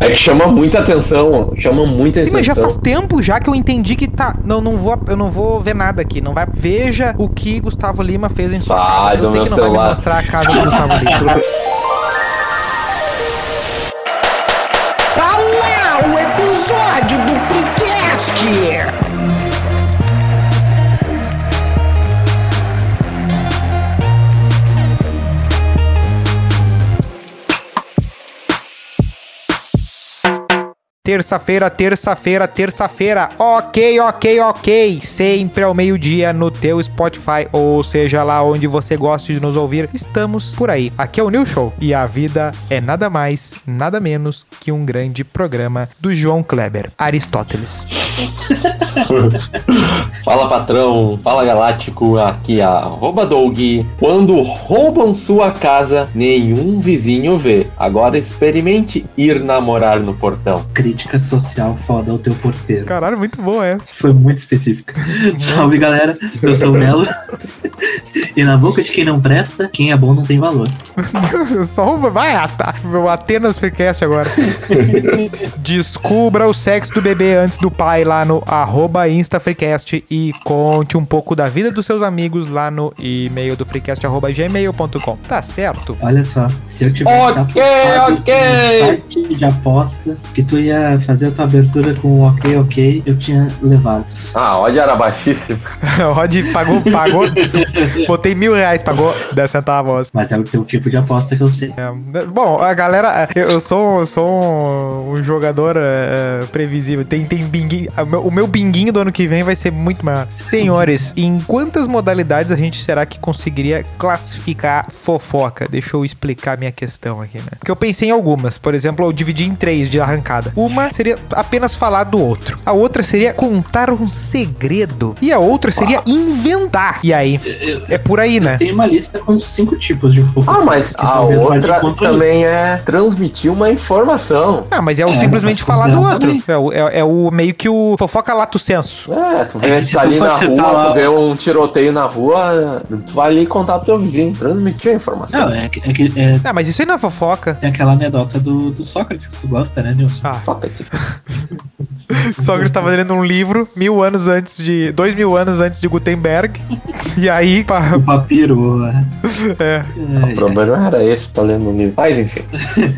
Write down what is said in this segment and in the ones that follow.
É que chama muita atenção, chama muita Sim, atenção. mas já faz tempo já que eu entendi que tá. Não, não vou, eu não vou ver nada aqui. Não vai. Veja o que Gustavo Lima fez em sua Vai casa. Eu sei que não vai me celular. mostrar a casa do Gustavo Lima. Tá lá o episódio do Terça-feira, terça-feira, terça-feira. Ok, ok, ok. Sempre ao meio-dia no teu Spotify, ou seja lá onde você goste de nos ouvir. Estamos por aí. Aqui é o New Show e a vida é nada mais, nada menos que um grande programa do João Kleber, Aristóteles. Fala patrão, fala galáctico, aqui é arroba Doug. Quando roubam sua casa, nenhum vizinho vê. Agora experimente ir namorar no portão. Crítica social foda ao teu porteiro. Caralho, muito boa essa. Foi muito específica. Salve galera, eu sou o Melo. e na boca de quem não presta, quem é bom não tem valor. Só uma. Vai, Ata- o Atenas Freecast agora. Descubra o sexo do bebê antes do pai lá no arroba InstaFreecast e conte um pouco da vida dos seus amigos lá no e-mail do freecast arroba gmail.com. Tá certo? Olha só, se eu tivesse Ok, apostado ok. no site de apostas que tu ia fazer a tua abertura com o ok, ok, eu tinha levado. Ah, ódio era baixíssimo. Rod pagou, pagou. Botei mil reais, pagou 10 centavos. Mas é o teu tipo de aposta que eu sei. É, bom, a galera, eu eu sou, eu sou um, um jogador é, previsível. Tem, tem binguinho. O meu, o meu binguinho do ano que vem vai ser muito maior. Senhores, em quantas modalidades a gente será que conseguiria classificar fofoca? Deixa eu explicar minha questão aqui, né? Porque eu pensei em algumas. Por exemplo, eu dividi em três de arrancada. Uma seria apenas falar do outro. A outra seria contar um segredo. E a outra seria inventar. E aí? É por aí, né? Tem uma lista com cinco tipos de fofoca. Ah, mas que a outra também é transmitir uma informação. Ah, mas é o É, simplesmente falar do outro. É o, é, é o meio que o fofoca lato senso. É, tu vê É que se tá tu ali na rua, lá- tu vê um tiroteio na rua, tu vai ali contar pro teu vizinho, transmitir a informação. Não, é que, é que é, Ah, mas isso aí não é fofoca. tem aquela anedota do, do Sócrates que tu gosta, né, Nilson? Ah, Só que- Sócrates estava lendo um livro mil anos antes de. dois mil anos antes de Gutenberg. E aí. pá, O papiro. é. É, O problema era esse, tá lendo um livro. Mas enfim.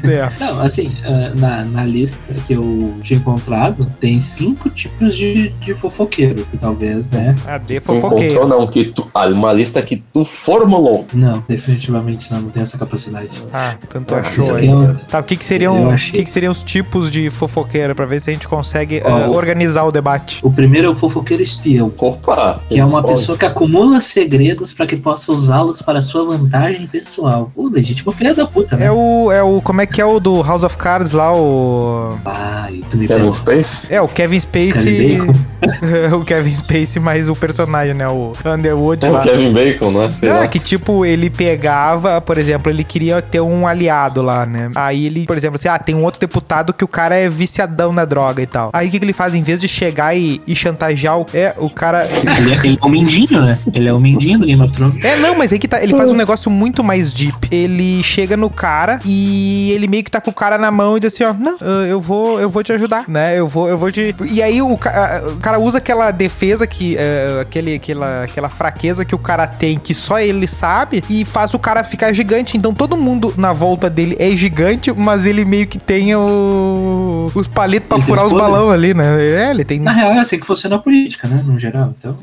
é. Não, assim, ah, na, na lista que eu tinha encontrado, tem cinco tipos de, de fofoqueiro, que talvez, né? A D Tu fofoqueiro. encontrou não, que tu, ah, uma lista que tu formulou. Não, definitivamente não, não tem essa capacidade. Ah, tanto Ah, achou aí. é um- Tá, o que que seriam, o que que seriam os tipos de fofoqueira pra ver se a gente consegue Ó, eh, o- organizar o debate? O primeiro é o fofoqueiro espião. Opa! Que é uma responde. pessoa que acumula segredos para que possa usá-los para sua vantagem pessoal. O legítimo filho da puta, né? É o, é o. Como é que é o do House of Cards lá? O. Ah, e tu me Kevin. Space? É, o Kevin Bacon? o Kevin Spacey, mais o personagem, né? O Underwood É o lá. Kevin Bacon, né? Sei É, lá. que tipo, ele pegava, por exemplo, ele queria ter um aliado lá, né? Aí ele, por exemplo, assim, ah, tem um outro deputado que o cara é viciadão na droga e tal. Aí o que, que ele faz? Em vez de chegar e, e chantagear o. É, o cara. Ele, é- ele é o mindinho, né? Ele é o mindinho do Game of Thrones. É, não, mas aí que tá. Ele faz um negócio muito mais deep. Ele chega no cara e ele meio que tá com o cara na mão e diz assim, ó, não, eu vou, eu vou te ajudar, né? Eu vou, eu vou te. E aí o, ca- o cara usa aquela defesa que. é, aquele, aquela, aquela fraqueza que o cara tem, que só ele sabe, e faz o cara ficar gigante. Então todo mundo na volta dele é gigante, mas ele meio que tem o, os palitos pra Ele furar os balão ali, né? É, ele tem. Na real, é assim que funciona a política, né? No geral. Então.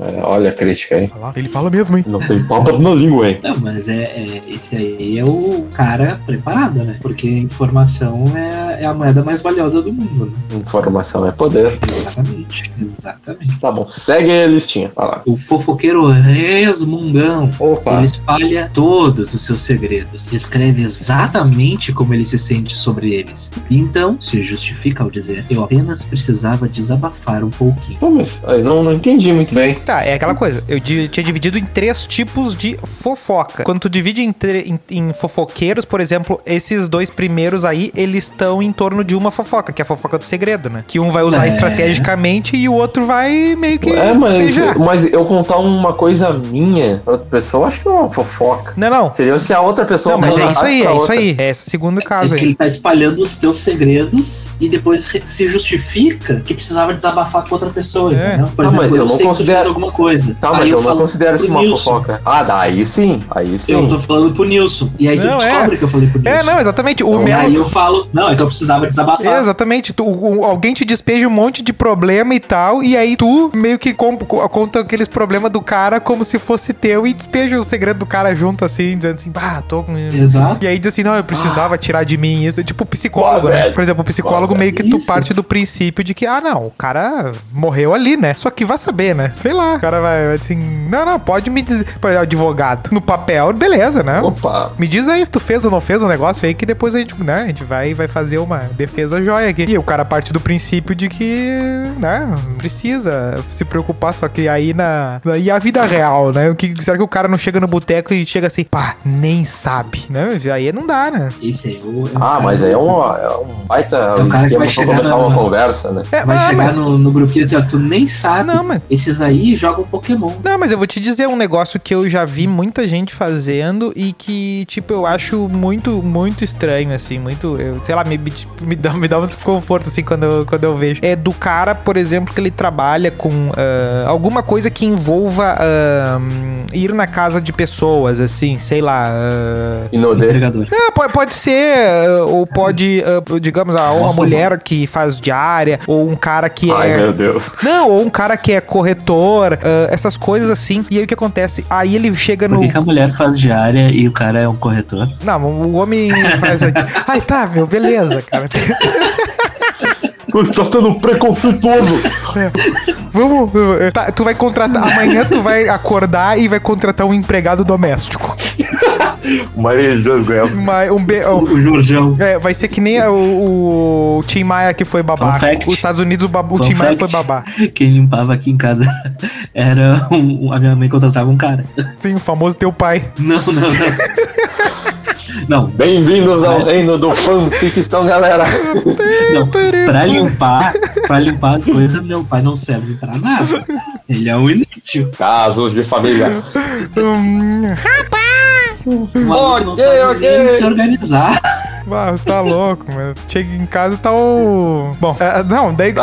É, olha a crítica aí. Ele fala mesmo, hein? Não tem papo na língua, hein? Não, mas é, é- esse aí é o cara preparado, né? Porque informação é, é a moeda mais valiosa do mundo, né? Informação é poder. Exatamente. Exatamente. Tá bom, segue a listinha. Vai lá. O fofoqueiro resmungão. Opa! Ele espalha todos os seus segredos, escreve exatamente como ele se sente sobre eles. Então se justifica ao dizer: Eu apenas precisava desabafar um pouquinho. Pô, mas eu não, não entendi muito bem. Tá, é aquela coisa. Eu di- tinha dividido em três tipos de fofoca. Quando tu divide em, em- em fofoqueiros, por exemplo, esses dois primeiros aí, eles estão em torno de uma fofoca, que é a fofoca do segredo, né? Que um vai usar É. estrategicamente e o outro vai meio que É, mas, despejar. mas eu contar uma coisa minha pra outra pessoa, eu acho que é uma fofoca. Não, não. Seria se a outra pessoa Não, mas é isso aí, é isso outra. aí. É esse segundo É caso que aí. ele tá espalhando os teus segredos e depois se justifica que precisava desabafar com outra pessoa, É. entendeu? Por Ah, mas exemplo, eu eu, não sei que tu considero- fez alguma coisa. Tá, mas aí eu, não considero isso uma Nilson. fofoca. Ah, daí sim, aí sim. Eu tô falando pro Nilson. E aí Não, tu é. descobre que eu falei pro Nilson. É, não, exatamente. O Então, E meu. aí eu falo, não, é que eu precisava desabafar. Exatamente. Tu, o- alguém te despeja um monte de problema e tal, e aí tu meio que conta aqueles problemas do cara como se fosse teu e despeja o segredo do cara junto, assim, dizendo assim, bah, tô com. Exato. E aí diz assim, não, eu precisava tirar de mim isso. É Tipo psicólogo, Pô, né? velho. Por exemplo, o psicólogo Pô, meio que tu isso. parte do princípio de que, ah, não, o cara morreu ali, né? Só que vai saber, né? Sei lá. O cara vai, vai assim, não, não, pode me dizer. Por exemplo, advogado. No papel, beleza, né? Opa. Me diz aí se tu fez ou não fez o negócio aí, que depois a gente, né, a gente vai, vai fazer uma defesa joia aqui. E o cara parte do princípio de que, né, não precisa se preocupar, só que aí na. na- E a vida real, né? O que, será que o cara não chega no boteco e chega assim, pá, nem sabe, né? Aí não dá, né? Esse aí, o, Ah, mas aí é um, é um baita o cara que vai chegar começar na- uma conversa, né? É, Vai ah, chegar mas- no, no grupinho assim, ó, tu nem sabe. Não, mas Esses aí jogam Pokémon. Não, mas eu vou te dizer um negócio que eu já vi muita gente fazendo e que, tipo, eu acho muito, muito estranho, assim, muito, eu, sei lá, me, me, dá, me dá um desconforto, assim, quando eu, quando eu vejo. É do cara, por exemplo, que ele trabalha com ah, alguma coisa que envolva ah, ir na casa de pessoas, assim, sei lá. Inodê. Entregador. é, pode, pode ser, ah, ou pode, digamos, ah, uma mulher que faz diária, ou um cara que Ai, é. meu Deus. Não, ou um cara que é corretor, ah, essas coisas assim. E aí o que acontece? Aí ele chega Por no. que, que a mulher faz diária e o cara é um corretor? Não, o homem faz. Ai, tá, meu, beleza, cara. Tá sendo preconceituoso. Vamos. eh, tá, tu vai contratar. Amanhã tu vai acordar e vai contratar um empregado doméstico. Maria Jesus Guel. Uma- um be- O, o Jorjão. é, vai ser que nem o, o Tim Maia que foi babaca. Os Estados Unidos, o, bab- o Tim Maia foi babá. Quem limpava aqui em casa era um, um- a minha mãe contratava um cara. Sim, o famoso teu pai. Não, não, não. Não, Bem-vindos ao reino do fanficção, galera. não. Pra limpar, pra limpar as coisas, meu pai não serve pra nada. Ele é um inútil. Casos de família. Hum, O maluco não Ok, sabe ok. nem se organizar. Ah, tá louco, mano. Chega em casa e tá o. Bom, é, não, daí.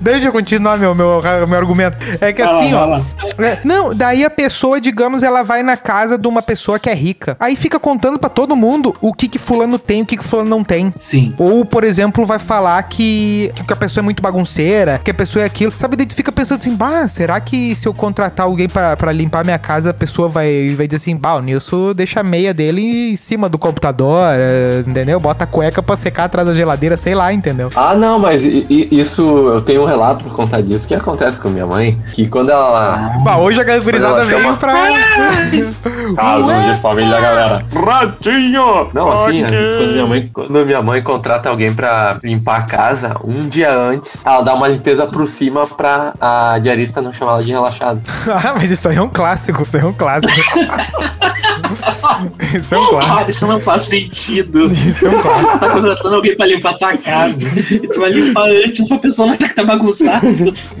Deixa eu continuar meu, meu, meu argumento. É que Vai lá, assim, vai ó. lá. é, não, daí a pessoa, digamos, ela vai na casa de uma pessoa que é rica. Aí fica contando pra todo mundo o que que fulano tem, o que que fulano não tem. Sim. Ou, por exemplo, vai falar que, que a pessoa é muito bagunceira, que a pessoa é aquilo. Sabe, daí tu fica pensando assim, bah, será que se eu contratar alguém pra, pra limpar minha casa, a pessoa vai, vai dizer assim, bah, o Nilson deixa a meia dele em cima do computador, é, entendeu? Bota a cueca pra secar atrás da geladeira, sei lá, entendeu? Ah, não, mas isso, eu tenho um relato por conta disso que acontece com minha mãe, que quando ela... Bah, hoje a gurizada ela chama- veio pra... Casos de família, galera. Ratinho! Não, assim, quando minha, mãe, quando minha mãe contrata alguém pra limpar a casa, um dia antes, ela dá uma limpeza por cima pra a diarista não chamar ela de relaxado. ah, mas isso aí é um clássico, isso aí é um clássico. isso é um Ah, isso não faz sentido. Isso é um clássico. Você tá contratando alguém pra limpar tua casa. E tu vai limpar antes pra pessoa não achar que tá bagunçado.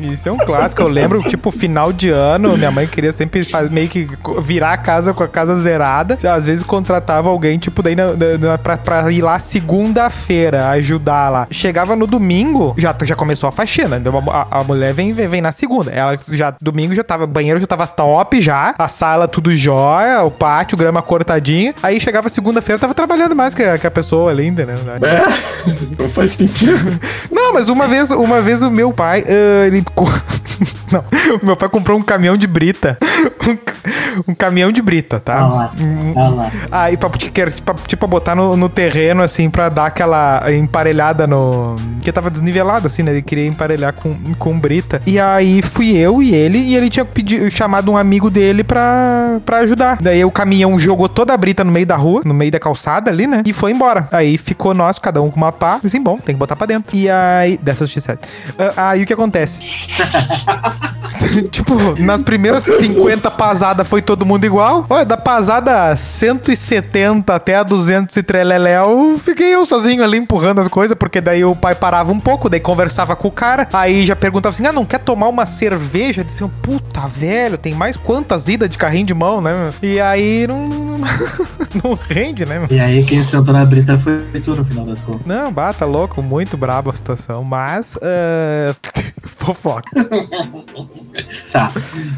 Isso é um clássico. Eu lembro, tipo, final de ano, minha mãe queria sempre faz, meio que virar a casa com a casa zerada. Às vezes contratava alguém, tipo, daí na, na- pra, pra ir lá segunda-feira ajudar lá. Chegava no domingo, já, já começou a faxina. Então a, a mulher vem, vem, vem na segunda. Ela já, domingo já tava, banheiro já tava top já, a sala tudo jóia, o pátio, grama cortadinha. Aí chegava segunda-feira, tava trabalhando mais que a, que a pessoa ali, entendeu? É, não faz sentido. Não, mas uma vez, uma vez o meu pai, ah, ele. Não, o meu pai comprou um caminhão de brita. Um, um caminhão de brita, tá? Olha lá, olha lá. Aí, pra, tipo, pra- tipo, botar no, no terreno, assim, pra dar aquela emparelhada no. Que tava desnivelado, assim, né? Ele queria emparelhar com, com brita. E aí fui eu e ele, e ele tinha pedido, chamado um amigo dele pra, pra ajudar. Daí o caminhão jogou toda a brita no meio da rua, no meio da calçada ali, né? E foi embora. Aí ficou nós, cada um com uma pá. Assim, bom, tem que botar pra dentro. E Aí. Dessa justiça. Ah, Aí o que acontece? tipo, nas primeiras 50 pasadas foi todo mundo igual. Olha, da pasada 170 até a 200 e treleléu, fiquei eu sozinho ali empurrando as coisas, porque daí o pai parava um pouco, daí conversava com o cara, aí já perguntava assim: ah, não quer tomar uma cerveja? Disse, puta, velho, tem mais quantas idas de carrinho de mão, né? E aí não. não rende, né? E aí quem sentou na brita foi tu no final das contas. Não, bata louco, muito brabo a situação, mas. ah, fofoca. Tá.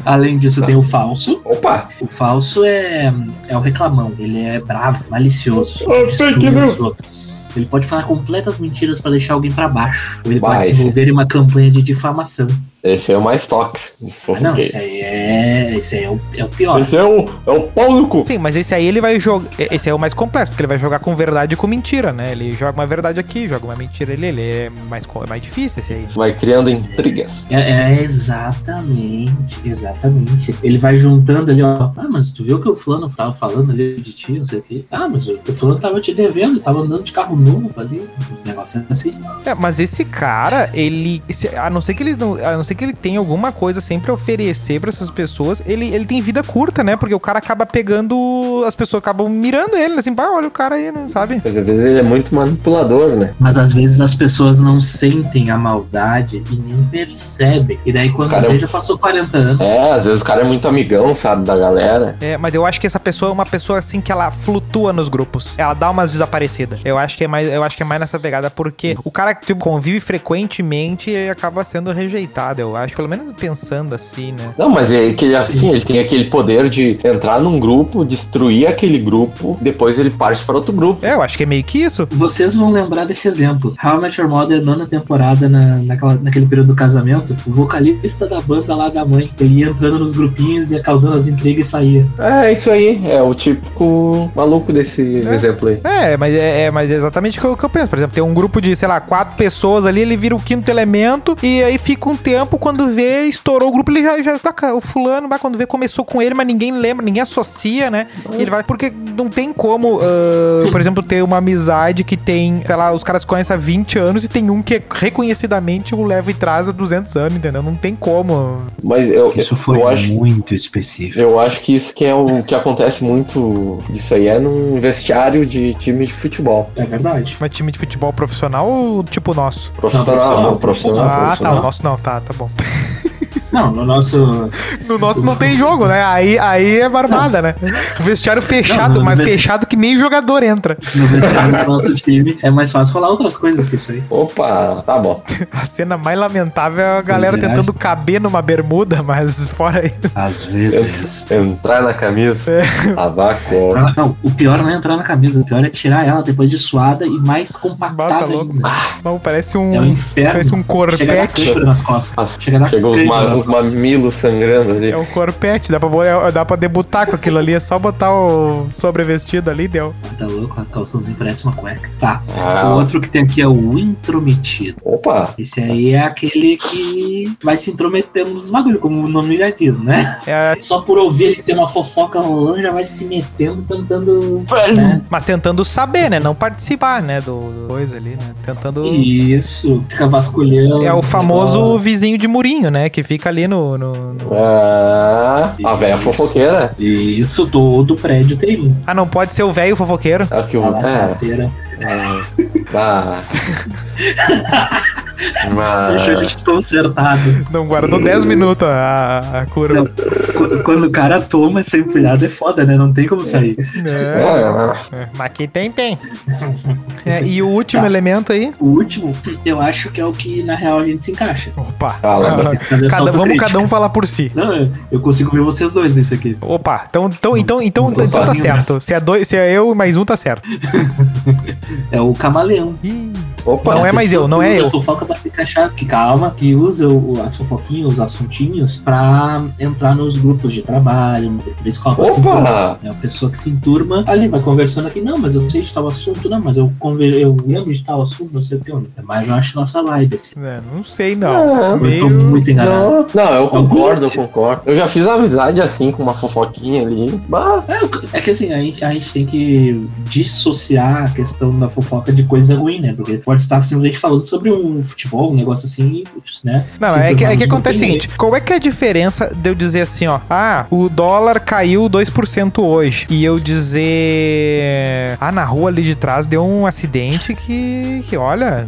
Além disso, tem o falso. Opa! O falso é, é o reclamão. Ele é bravo, malicioso. news. os outros. Ele pode falar completas mentiras pra deixar alguém pra baixo. Ou ele Vai, pode se esse- envolver em uma campanha de difamação. Esse é o mais tóxico. Ah, não, esse aí é. Esse aí é o, é o pior. Esse é o, é o pau no cu. Sim, mas esse aí ele vai jogar. Esse é o mais complexo, porque ele vai jogar com verdade e com mentira, né? Ele joga uma verdade aqui, joga uma mentira ali. Ele é mais, é mais difícil esse aí. Vai criando intrigas. É, é exatamente, exatamente. Ele vai juntando ali, ó. Ah, mas tu viu que o fulano tava falando ali de ti, não sei o quê. Ah, mas o o fulano tava te devendo, tava andando de carro novo ali. Os negócios assim. É, mas esse cara, ele. a não ser que ele não, a não ser que ele tenha alguma coisa sempre a oferecer pra essas pessoas, ele, ele tem vida curta, né? Porque o cara acaba pegando. As pessoas acabam mirando ele, assim, pá, olha o cara aí, não sabe? Mas às vezes ele é muito manipulador, né? Mas às vezes as pessoas não sentem a maldade e nem percebem. E daí quando Cara, vê, já passou 40 anos. É, às vezes o cara é muito amigão, sabe, da galera. É, mas eu acho que essa pessoa é uma pessoa assim que ela flutua nos grupos. Ela dá umas desaparecidas. Eu acho que é mais, eu acho que é mais nessa pegada porque o cara que tipo, convive frequentemente ele acaba sendo rejeitado. Eu acho, pelo menos pensando assim, né? Não, mas é que ele, assim, ele tem aquele poder de entrar num grupo, destruir aquele grupo, depois ele parte para outro grupo. É, eu acho que é meio que isso. Vocês vão lembrar desse exemplo. How I Met Your Mother, nona temporada, na, naquela, naquele período do casamento, o vocalista da banda lá da mãe, ele ia entrando nos grupinhos, ia causando as intrigas e saía. É, isso aí, é o típico maluco desse É. exemplo aí. É, mas é, é- mas é exatamente o que eu, que eu penso. Por exemplo, tem um grupo de, sei lá, quatro pessoas ali, ele vira o quinto elemento, e aí fica um tempo, quando vê, estourou o grupo, ele já, já tá, cara, o fulano, vai, quando vê, começou com ele, mas ninguém lembra, ninguém associa, né? E ele vai, porque não tem como, ah, por exemplo, ter uma amizade que tem, sei lá, os caras se conhecem há 20 anos e tem um que reconhecidamente o leva e traz há 200 anos, entendeu? Não tem como. Mas eu, Isso foi eu acho. muito específico. Eu acho que isso que é o que acontece muito disso aí é num vestiário de time de futebol. É verdade. Mas time de futebol profissional ou tipo nosso? Profissional, profissional, profissional, ah, tá, profissional. o nosso não, tá, tá bom. Não, no nosso. No nosso não tem jogo, né? Aí, aí é barbada, né? Vestiário fechado, Não, mas vesti- fechado que nem jogador entra. No vestiário do nosso time é mais fácil falar outras coisas que isso aí. Opa, tá bom. A cena mais lamentável é a galera tentando caber numa bermuda, mas fora aí. Às vezes. Entrar na camisa, lavar a cor. Ah, Não, o pior não é entrar na camisa, o pior é tirar ela depois de suada e mais compactada louco. ainda. Não, parece É um um. inferno. Parece um Chega corpete. cãibra nas costas. Nossa, Chega a dar Chegou os, costas. mamilos sangrando ali. É um corpete, dá pra, é- dá pra debutar com aquilo ali, é só botar o sobrevestido ali, deu. Tá louco, a calçãozinha parece uma cueca. Tá. Ah. O outro que tem aqui é o intrometido. Opa, Esse aí é aquele que vai se intrometendo nos bagulho, como o nome já diz, né? É, Só por ouvir ele ter uma fofoca rolando, já vai se metendo, tentando. né? mas tentando saber, né? Não participar, né? Do, do coisa ali, né? Tentando. Isso, fica vasculhando. É o famoso negócio. vizinho de murinho, né? Que fica ali no. no- no- ah, a velha Isso. fofoqueira. Isso, todo prédio tem um. Ah, não pode ser o velho fofoqueiro. Aqui o. A nossa É, rasteira. ah, Deixou ele desconcertado. Não guardou 10 minutos a, a curva. Não. Qu- Quando o cara toma essa empilhada é foda, né? Não tem como sair. É, é, é, mas aqui tem, tem. É, e o último Tá. elemento aí. O último, eu acho que é o que na real a gente se encaixa. Opa. Fala, Fazer Cada, vamos autocrítica. cada um falar por si. Não, eu- eu consigo ver vocês dois nisso aqui. Opa, então, então, então, então, então tá certo. nessa. Se é, dois, se é eu e mais um, tá certo. É o camaleão. Ih, Opa, Não é a mais eu, não é eu. a fofoca pra se encaixar. Que calma, que usa o- as fofoquinhas, os assuntinhos, pra entrar nos grupos de trabalho, no grupo da escola. pra se enturmar. opa, É a pessoa que se enturma ali, vai conversando aqui. Não, mas eu sei de tal assunto, não, mas eu, conver... eu lembro de tal assunto, não sei o que. É mais, eu acho, nossa vibe. Assim. é, não sei, não. Ah, Eu tô muito enganado. Não, não, eu concordo, eu concordo. Eu já fiz amizade assim, com uma fofoquinha ali. Bah, É, é que assim, a gente, a gente tem que dissociar a questão da fofoca de coisa ruim, né? Porque, por pode estar simplesmente falando sobre um futebol, um negócio assim, né? Não, é que, é que acontece o seguinte: qual é que é a diferença de eu dizer assim, ó, ah, o dólar caiu 2% hoje, e eu dizer, ah, na rua ali de trás deu um acidente que, que olha,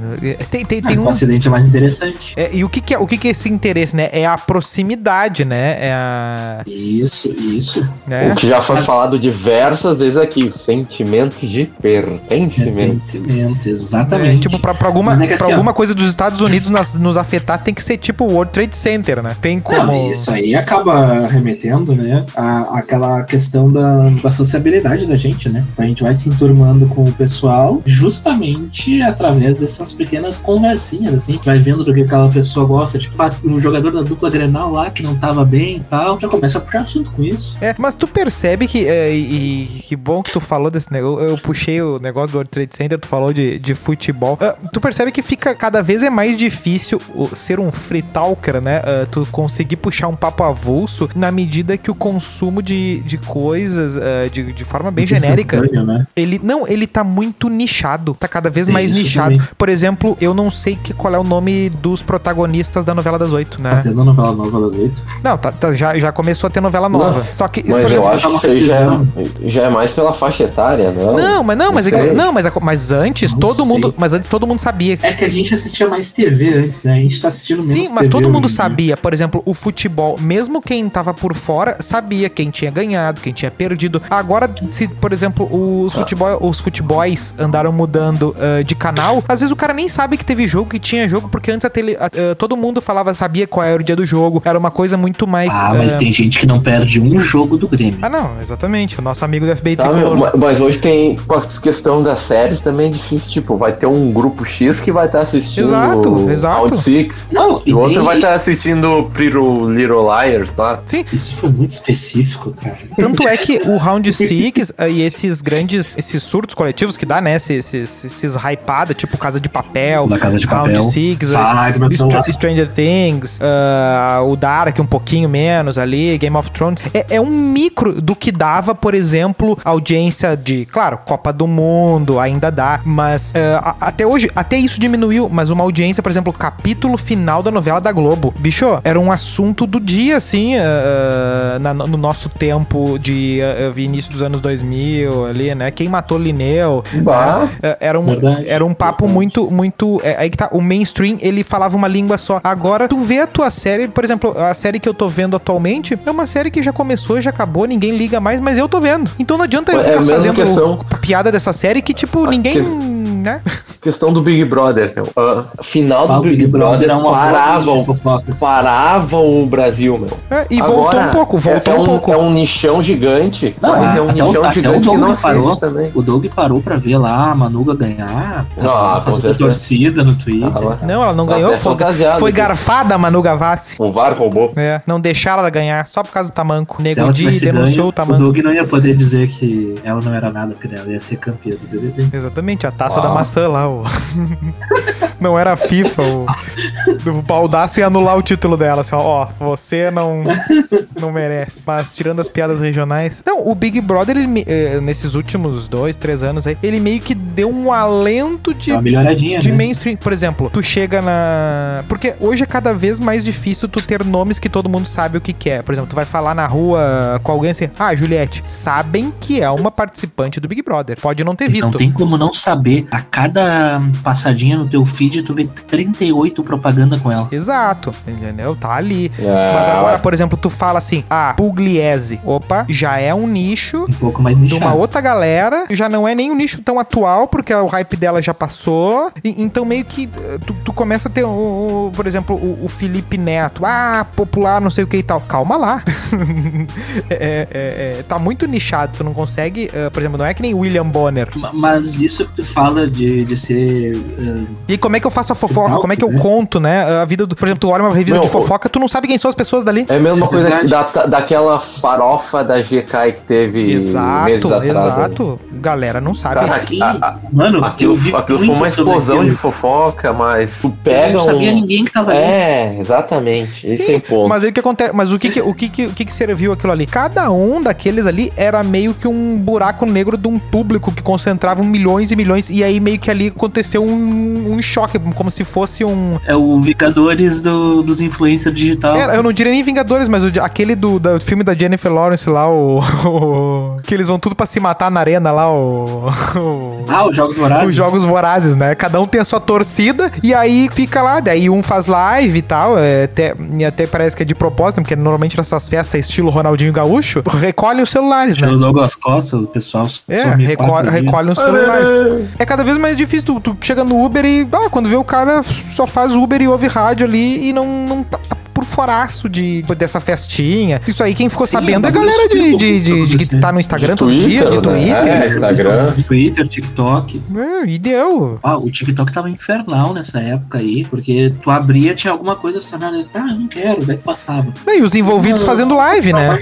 tem, tem, tem Ah, um. O acidente é mais interessante. é, e o que, que é o que, que é esse interesse, né? É a proximidade, né? É a. Isso, isso. Né? O que já foi falado diversas vezes aqui, o sentimento de pertencimento. Pertencimento, É, exatamente. Tipo, pra, pra alguma, é assim, alguma coisa dos Estados Unidos nas- nos afetar, tem que ser tipo o World Trade Center, né? Tem como. Não, isso aí acaba remetendo, né, a, aquela questão da, da sociabilidade da gente, né? A gente vai se enturmando com o pessoal justamente através dessas pequenas conversinhas, assim. Vai vendo do que aquela pessoa gosta, tipo, um jogador da dupla Grenal lá que não tava bem e tal, já começa a puxar assunto com isso. É, mas tu percebe que. é, e, e que bom que tu falou desse negócio. Eu, eu puxei o negócio do World Trade Center, tu falou de, de futebol. Ah, tu percebe que fica cada vez é mais difícil ser um free talker, né? Ah, tu conseguir puxar um papo avulso na medida que o consumo de, de coisas ah, de, de forma bem genérica. Né? Ele não, ele tá muito nichado. Tá cada vez Tem mais nichado. também. Por exemplo, eu não sei que, qual é o nome dos protagonistas da novela das oito, Tá né? tendo novela nova das oito. Não, tá, tá- já, já começou a ter novela nova. Só que. Mas por eu exemplo, acho que já é, já é mais pela faixa etária, não? Não, mas não, mas, é que- sei. não, mas, a- mas antes Não todo sei. mundo, mas antes todo mundo sabia. É que a gente assistia mais TV antes, né? A gente tá assistindo menos Sim, mas TV todo mundo hoje sabia. Por exemplo, o futebol, mesmo quem tava por fora, sabia quem tinha ganhado, quem tinha perdido. Agora, se, por exemplo, os, futebol, os futebols andaram mudando ah, de canal, às vezes o cara nem sabe que teve jogo, que tinha jogo, porque antes a tele, ah, todo mundo falava, sabia qual era o dia do jogo. Era uma coisa muito mais. Ah, mas ah, tem gente que não perde um jogo do Grêmio. Ah, não, exatamente. O nosso amigo do FBI Tá, meu, mas hoje tem, com a questão das séries também é difícil, tipo, vai ter um grupo X que vai estar assistindo Exato, exato. Round Six, Não, e o outro tem- vai estar assistindo Pretty Little Liars, tá? Sim, Isso foi muito específico, cara. Tanto é que o Round Six eh, e esses grandes, esses surtos coletivos que dá, né? Esses, esses, esses hypada, tipo Casa de Papel, Da Casa de Round Papel. Six, meu Str-. Stranger Things, ah, o Dark um pouquinho menos ali, Game of Thrones. É, é um micro do que dava, por exemplo, audiência de, claro, Copa do Mundo, ainda dá, mas a- até hoje, até isso diminuiu, mas uma audiência, por exemplo, o capítulo final da novela da Globo. Bicho, era um assunto do dia, assim, ah, na- no nosso tempo de ah, início dos anos 2000 ali, né? Quem matou Linneu, Bah. né? Era um, Verdade. era um papo Verdade. muito, muito. É, aí que tá. O mainstream, ele falava uma língua só. Agora, tu vê a tua série, por exemplo, a série que eu tô vendo atualmente é uma série que já começou, já acabou, ninguém liga mais, mas eu tô vendo. Então não adianta eu É a ficar mesma fazendo questão. piada dessa série que, tipo, ninguém. que- Né? Questão do Big Brother, meu. Ah, final Ah, do o Big, Big Brother Brother é paravam, paravam o Brasil, meu. É, e Agora, voltou um pouco, voltou é um, um, pouco. É um nichão gigante, Não, mas é um até o- nichão até o gigante que não parou. também. O Doug parou pra ver lá a Manuga ganhar, Ah, pra com fazer torcida no Twitter. Ah. Não, ela não Tá ganhou, foi, foi garfada a Manu Gavassi. O VAR roubou. É, não deixaram ela ganhar só por causa do tamanco. Nego Di denunciou ganho, o o tamanco. Doug não ia poder dizer que ela não era nada, porque ela ia ser campeã do BBB. Exatamente, a taça Uau. da maçã lá. O... não era a FIFA. O, o Baldaço ia anular o título dela. Assim, ó, ó, você não, não merece. Mas tirando as piadas regionais. Não, o Big Brother, ele, eh, nesses últimos dois, três anos aí, ele meio que deu um alento de de né? mainstream. Por exemplo, tu chega na. Porque hoje é cada vez mais difícil tu ter nomes que todo mundo sabe o que, que é. Por exemplo, tu vai falar na rua com alguém assim, ah, Juliette, sabem que é uma participante do Big Brother. Pode não ter Não visto. tem como não saber. A cada passadinha no teu feed, tu vê 38 propaganda com ela. Exato, entendeu? Tá ali. É, Mas agora, por exemplo, tu fala assim, ah, Pugliese. Opa, já é um nicho Um pouco mais de uma outra galera, já não é nem um nicho tão atual, porque o hype dela já passou. E- então, meio que eh, tu, tu começa a ter, o, o- por exemplo, o, o Felipe Neto. Ah, popular, não sei o que e tal. Calma lá. É, é, é, tá muito nichado, tu não consegue. eh, por exemplo, não é que nem William Bonner. Ma- Mas isso que tu fala de, de ser. eh, E como é que eu faço a fofoca? Como é que eu conto, né? A vida do. Por exemplo, tu olha uma revista Não, de fofoca, tu não sabe quem são as pessoas dali. É a mesma Isso é coisa da da, daquela farofa da GK que teve meses Exato, atrás. né? exato. Galera não sabe. Cara, Aqui, a- a- mano, Aquilo, eu vi aquilo foi uma explosão de fofoca, mas tu Eu pega não sabia um... ninguém que tava ali. É, exatamente. Esse é o ponto. Mas aí o que acontece? Mas o que que, o que, que, o que que serviu aquilo ali? Cada um daqueles ali era meio que um buraco negro de um público que concentrava milhões e milhões. E aí meio que ali aconteceu um, um choque, como se fosse um. É o Vingadores do, dos influencers digital. Era, eu não diria nem Vingadores, mas o aquele do, do filme da Jennifer Lawrence lá, o, o- Que eles vão tudo pra se matar na arena lá, o. o- Ah, os Jogos Vorazes? Os jogos vorazes, né? Cada um tem a sua torcida e aí fica lá, daí um faz live e tal, é, até, e até parece que é de propósito, porque normalmente nessas festas estilo Ronaldinho Gaúcho, recolhe os celulares, né? Pelo Douglas Costa, o pessoal É, recolhe, recolhe os celulares. É cada vez mais difícil. Tu, tu chega no Uber e, ah, quando vê o cara, só faz Uber e ouve rádio ali e não, não tá, tá por foraço de, dessa festinha. Isso aí, quem ficou Sim, sabendo é a galera de, de, de, de que tá no Instagram todo dia, de Twitter, né? Twitter. É, Instagram. Twitter, TikTok. É, e deu. Ah, o TikTok tava infernal nessa época aí, porque tu abria, tinha alguma coisa funcionando. Ah, eu não quero, daí tu passava. E os envolvidos Não, fazendo live, né?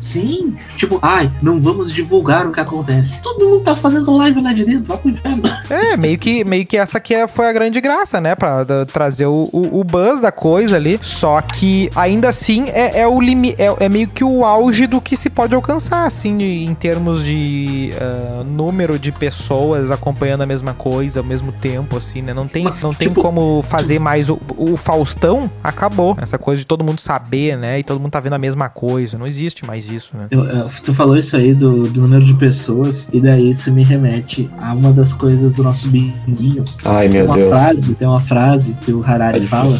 Sim, tipo, ai, não vamos divulgar o que acontece. Todo mundo tá fazendo live lá de dentro, vai pro inferno. É, meio que, meio que essa que é- foi a grande graça, né? Pra trazer o, o, o buzz da coisa ali. Só que ainda assim é, é o limite. É, é meio que o auge do que se pode alcançar, assim, de- em termos de ah, número de pessoas acompanhando a mesma coisa ao mesmo tempo, assim, né? Não tem, não tem tipo, como fazer mais. O, o Faustão acabou. Essa coisa de todo mundo saber, né? E todo mundo tá vendo a mesma coisa. Não existe mais isso, né? Eu- eu- tu falou isso aí do, do número de pessoas, e daí isso me remete a uma das coisas do nosso binguinho. Ai, Tem meu uma Deus. frase, tem uma frase que o Harari É fala.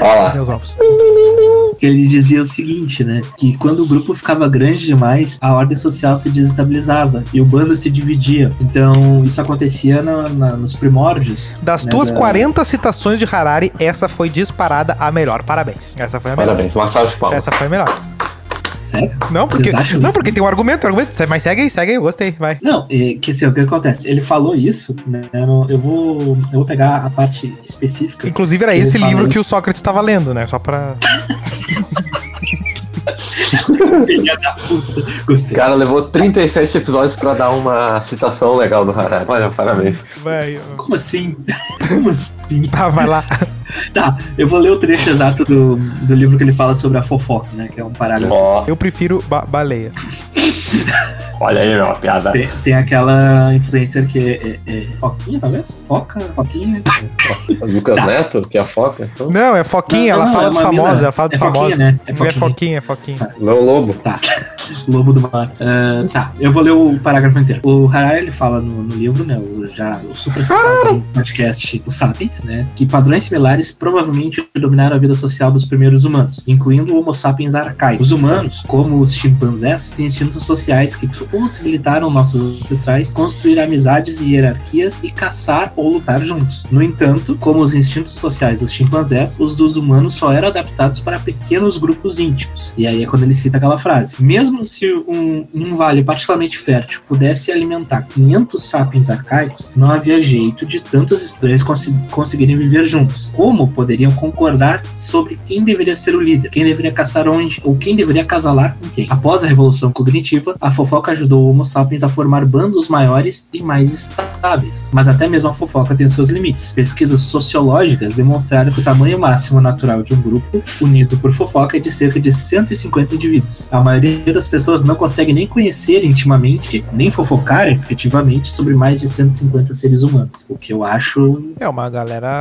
Olha lá. Meus ovos. que ele dizia o seguinte, né? Que quando o grupo ficava grande demais, a ordem social se desestabilizava e o bando se dividia. Então, isso acontecia na- na- nos primórdios. Das né, tuas da- 40 citações de Harari, essa foi disparada a melhor. Parabéns. Essa foi a melhor. Parabéns, uma salva de palmas. Essa foi a melhor. Sério? Não, porque, não, porque tem um argumento, um argumento. Mas segue aí, segue aí, eu gostei, vai. Não, é, que assim, o que acontece? Ele falou isso, né? Eu, vou, eu vou pegar a parte específica. Inclusive, era esse livro que o. Sócrates estava lendo, né? Só pra. Filha da puta. O Gostei. cara levou 37 episódios pra dar uma citação legal do Harari. Olha, parabéns. Vai. Como assim? Como assim? Tá, vai lá. Tá, eu vou ler o trecho exato do, do livro que ele fala sobre a fofoca, né? Que é um parágrafo. Ó, Eu prefiro ba- baleia. Olha aí, meu, uma piada. Tem, tem aquela influencer que é, é- é Foquinha, talvez? Foca, Foquinha. Lucas Neto, que é a foca. Então, Não, é Foquinha, Não, ela não, fala é dos uma mina. famosos, ela fala dos É Foquinha, famosos. né? É É Foquinha. Foquinha, é Foquinha. Meu lobo. Tá. Lobo do Mar. Ah, tá, eu vou ler o parágrafo inteiro. O Harari ele fala no, no livro, né? O, já, o super podcast O Sapiens, né? Que padrões similares provavelmente dominaram a vida social dos primeiros humanos, incluindo o Homo sapiens arcaico. Os humanos, como os chimpanzés, têm instintos sociais que possibilitaram nossos ancestrais construir amizades e hierarquias e caçar ou lutar juntos. No entanto, como os instintos sociais dos chimpanzés, os dos humanos só eram adaptados para pequenos grupos íntimos. E aí é quando ele cita aquela frase: Mesmo se um, um vale particularmente fértil pudesse alimentar 500 sapiens arcaicos, não havia jeito de tantos estranhos consi- conseguirem viver juntos. Como poderiam concordar sobre quem deveria ser o líder, quem deveria caçar onde, ou quem deveria casalar com quem? Após a revolução cognitiva, a fofoca ajudou o Homo sapiens a formar bandos maiores e mais estáveis. Mas até mesmo a fofoca tem seus limites. Pesquisas sociológicas demonstraram que o tamanho máximo natural de um grupo unido por fofoca é de cerca de 150 indivíduos. A maioria das pessoas não consegue nem conhecer intimamente, nem fofocar efetivamente sobre mais de 150 seres humanos. O que eu acho. É uma galera.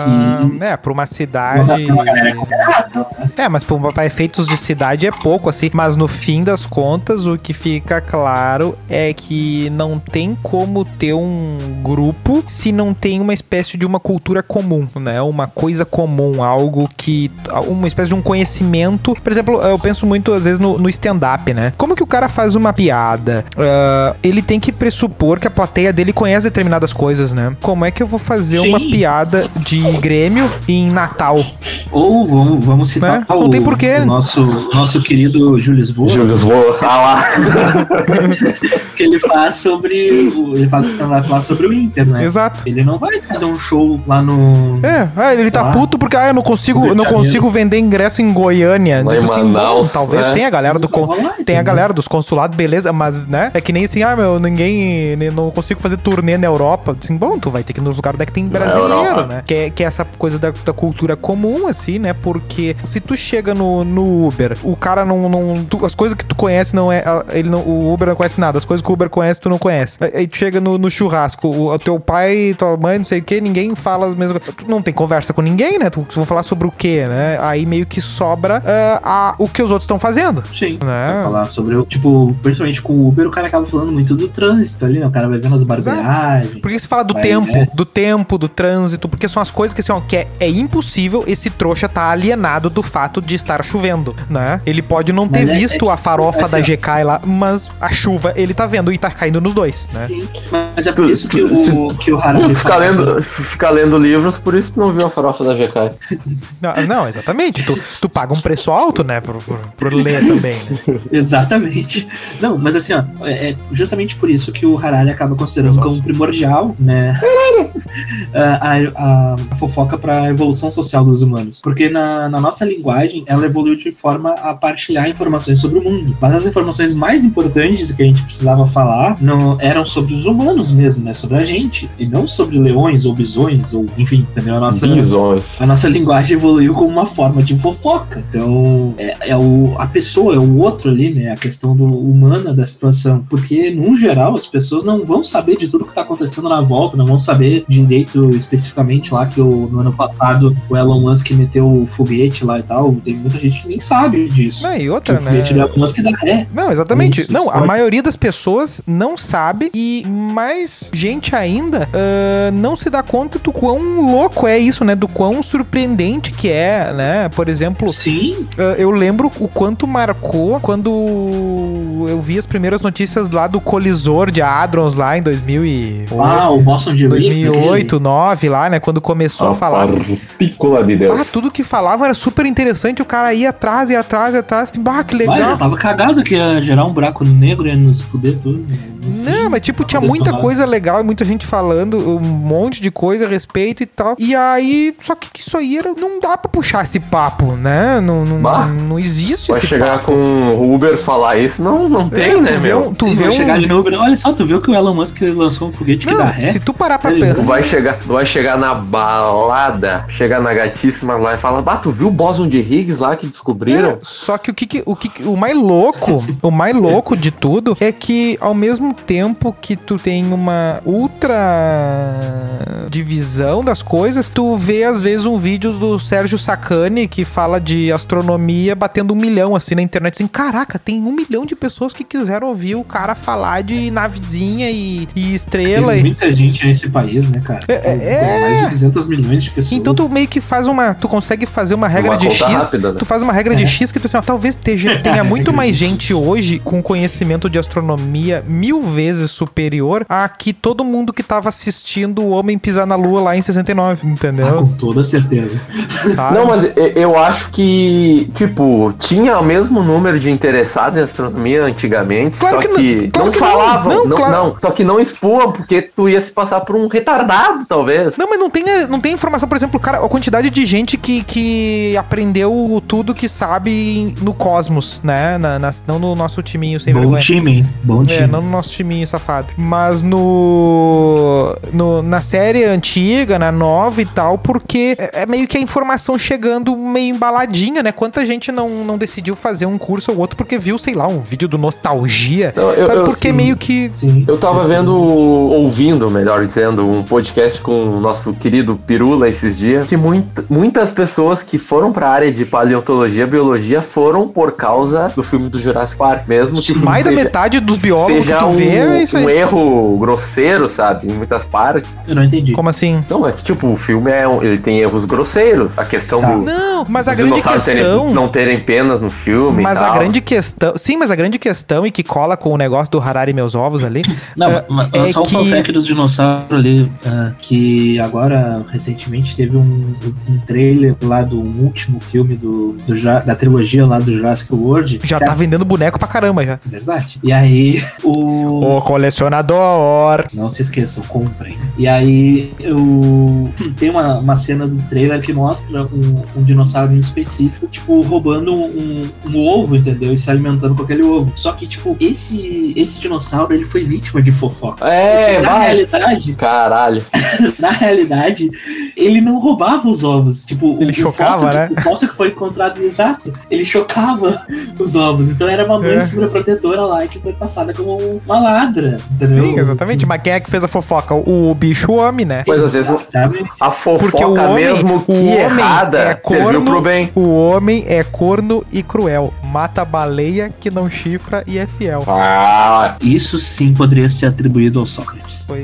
Que- É, pra uma cidade. Uma galera considerável, né? É, mas pra, pra efeitos de cidade é pouco, assim. Mas no fim das contas, o que fica claro é que não tem como ter um grupo se não tem uma espécie de uma cultura comum, né? Uma coisa comum, algo que. Uma espécie de um conhecimento. Por exemplo, eu penso muito às vezes no, no stand-up, né? Como que o cara faz uma piada? Ah, ele tem que pressupor que a plateia dele conhece determinadas coisas, né? Como é que eu vou fazer Sim. uma piada de Grêmio em Natal? Ou vamos, vamos citar Né? Não o, tem porquê. o nosso, nosso querido Júlio Lisboa, Júlio Lisboa, ah lá. que ele faz sobre. o- Ele faz stand-up lá sobre o Inter, né? Exato. Ele não vai fazer um show lá no. É, ah, ele tá lá. puto porque ah, eu não consigo, eu não consigo vender ingresso em Goiânia. Tipo assim, Manaus, bom, talvez né? tenha a galera do Não tem a entendeu? Galera dos consulados, beleza, mas né? É que nem assim, ah, meu, ninguém não consigo fazer turnê na Europa. Assim, bom, tu vai ter que ir nos lugares onde é que tem brasileiro, né? Que é, que é essa coisa da, da cultura comum assim, né? Porque se tu chega no, no Uber, o cara não, não tu- as coisas que tu conhece não é, ele não, o Uber não conhece nada, as coisas que o Uber conhece tu não conhece. Aí tu chega no, no churrasco, o, o teu pai, tua mãe, não sei o que, ninguém fala as mesmas coisas. Tu não tem conversa com ninguém, né? Tu, tu vai falar sobre o quê, né? Aí meio que sobra ah, a, o que os outros estão fazendo. Sim. Né? Falar sobre o. Tipo, principalmente com o Uber, o cara acaba falando muito do trânsito ali, né? O cara vai vendo as barbeagens. Por que você fala do Vai, tempo, né? do tempo, do trânsito? Porque são as coisas que, assim, ó, que é, é impossível esse trouxa tá alienado do fato de estar chovendo, né? Ele pode não ter Mas é- visto é a farofa assim, da. GK lá, mas a chuva ele tá vendo e tá caindo nos dois, né? Sim, mas é por isso que o, que o Harari Ficar lendo, ficar lendo livros, por isso que não viu a farofa da GK. Não, não, exatamente. Tu, tu paga um preço alto, né, por, por, por ler também, né? Exatamente. Não, mas assim, ó, é é justamente por isso que o Harari acaba considerando como primordial, né? a, a- a fofoca para a evolução social dos humanos. Porque na, na nossa linguagem, ela evoluiu de forma a partilhar informações sobre o mundo. Mas as informações mais importantes que a gente precisava falar não eram sobre os humanos mesmo, né? Sobre a gente. E não sobre leões ou bisões, ou enfim, entendeu? A nossa, Bisões. a nossa linguagem evoluiu como uma forma de fofoca. Então, é, é o, a pessoa, é o outro ali, né? Questão do humana da situação. Porque, no geral, as pessoas não vão saber de tudo que tá acontecendo na volta, não vão saber direito especificamente lá que o, no ano passado o Elon Musk meteu o foguete lá e tal. Tem muita gente que nem sabe disso. Não, e outra, o foguete né? do Elon Musk dá ré. Não, exatamente. Isso, não, a pode. maioria das pessoas não sabe e mais gente ainda ah, não se dá conta do quão louco é isso, né? Do quão surpreendente que é, né? Por exemplo, Sim, ah, eu lembro o quanto marcou quando eu vi as primeiras notícias lá do colisor de Hadrons lá em 2008, ah, o Boston de 2008 2009 lá, né? Quando começou a falar partícula de Deus. Ah, tudo que falava era super interessante, o cara ia atrás, ia atrás, ia atrás. Bah, que Mas legal. eu tava cagado que ia gerar um buraco negro e ia nos fuder tudo. Não, mas tipo, tinha muita coisa legal e muita gente falando um monte de coisa a respeito e tal. E aí, só que isso aí era, não dá pra puxar esse papo, né? Não, não, Bah. não existe Vai esse chegar papo. com o Uber falar isso, não, não tem, É, né, tu vê meu? um- tu Sim, vê vai um- chegar ali no Uber. Olha só, tu viu que o Elon Musk lançou um foguete que Não, dá ré? se tu parar pra pensar. Tu vai chegar, tu vai chegar na balada, chegar na gatíssima lá e falar, bah, tu viu o bóson de Higgs lá que descobriram? É, só que o que, que- o que o mais louco, o mais louco de tudo é que ao mesmo tempo que tu tem uma ultra divisão das coisas, tu vê às vezes um vídeo do Sérgio Sacani que fala de astronomia batendo um milhão assim na internet, assim, caraca, tem um milhão de pessoas que quiseram ouvir o cara falar de navezinha e, e estrela Tem e muita gente nesse país, né, cara? É, Tem é. Mais de 200 milhões de pessoas. Então tu meio que faz uma. Tu consegue fazer uma regra Uma de X. rápida, né? Tu faz uma regra de É. X que tu assim, ó, talvez tenha muito mais gente hoje com conhecimento de astronomia mil vezes superior a que todo mundo que tava assistindo o Homem Pisar na Lua lá em 69, Ah, entendeu? com toda certeza. Sabe? Não, mas eu acho que, tipo, tinha o mesmo número de interessados em astronomia antigamente, Claro só que que, não- claro não que falavam, Não, não, claro. não, só que não expuam, porque tu ia se passar por um retardado, talvez. Não, mas não tem, não tem informação, por exemplo, cara, a quantidade de gente que, que aprendeu tudo que sabe no cosmos, né? Na, na- não no nosso timinho sem Bom vergonha. time? Bom time. É, não no nosso timinho safado. Mas no, no- Na série antiga, na nova e tal, porque é, é meio que a informação chegando meio embaladinha, né? Quanta gente não, não decidiu fazer um curso ou outro porque viu, sei lá, um vídeo do Nostalgia. Não, eu- sabe? eu- porque sim. meio que. Sim. Eu tava vendo, ouvindo, melhor dizendo, um podcast com o nosso querido Pirula esses dias, que muita- muitas pessoas que foram pra área de paleontologia, biologia, foram por causa do filme do Jurassic Park, mesmo que Mais da seja- metade dos biólogos que tu vê, é isso aí. um erro grosseiro, sabe? Em muitas partes. Eu não entendi. Como assim? Não, é que, tipo, o filme é um- ele tem erros grosseiros. A questão Tá. do. Não, mas a grande dinossauros terem- questão. não terem penas no filme. Mas e a tal. grande questão. Sim, mas a grande questão, e que cola com o negócio do Harari e meus ovos ali. Não, é- mas é só um que- fun fact dos dinossauros ali, ah, que agora, recentemente, teve um, um trailer lá do último filme do, do da trilogia lá do Jurassic World. Já que tá vendendo boneco pra caramba já. Verdade. E aí, o... Ô, colecionador! Não se esqueçam, comprem. E aí, eu... tem uma, uma cena do trailer que mostra um, um dinossauro em específico, tipo, roubando um, um ovo, entendeu? E se alimentando com aquele ovo. Só que, tipo, esse, esse dinossauro, ele foi vítima de fofoca. É, Porque, na vai. realidade, Caralho. na realidade, ele não roubava os ovos. Tipo, Ele o, chocava, o fóssil, né? O fóssil que foi encontrado exato, ele chocava os ovos. Então era uma mãe É. sobreprotetora lá que foi passada como uma ladra. Entendeu? Sim, exatamente. Mas quem é que fez a fofoca? O, o bicho homem, né? Mas às vezes a fofoca Porque o homem- mesmo o que homem errada é serviu corno. pro bem. O homem é corno e cruel. Mata a baleia que não chifra e é fiel. Ah, Isso sim poderia ser atribuído ao Sócrates. Foi.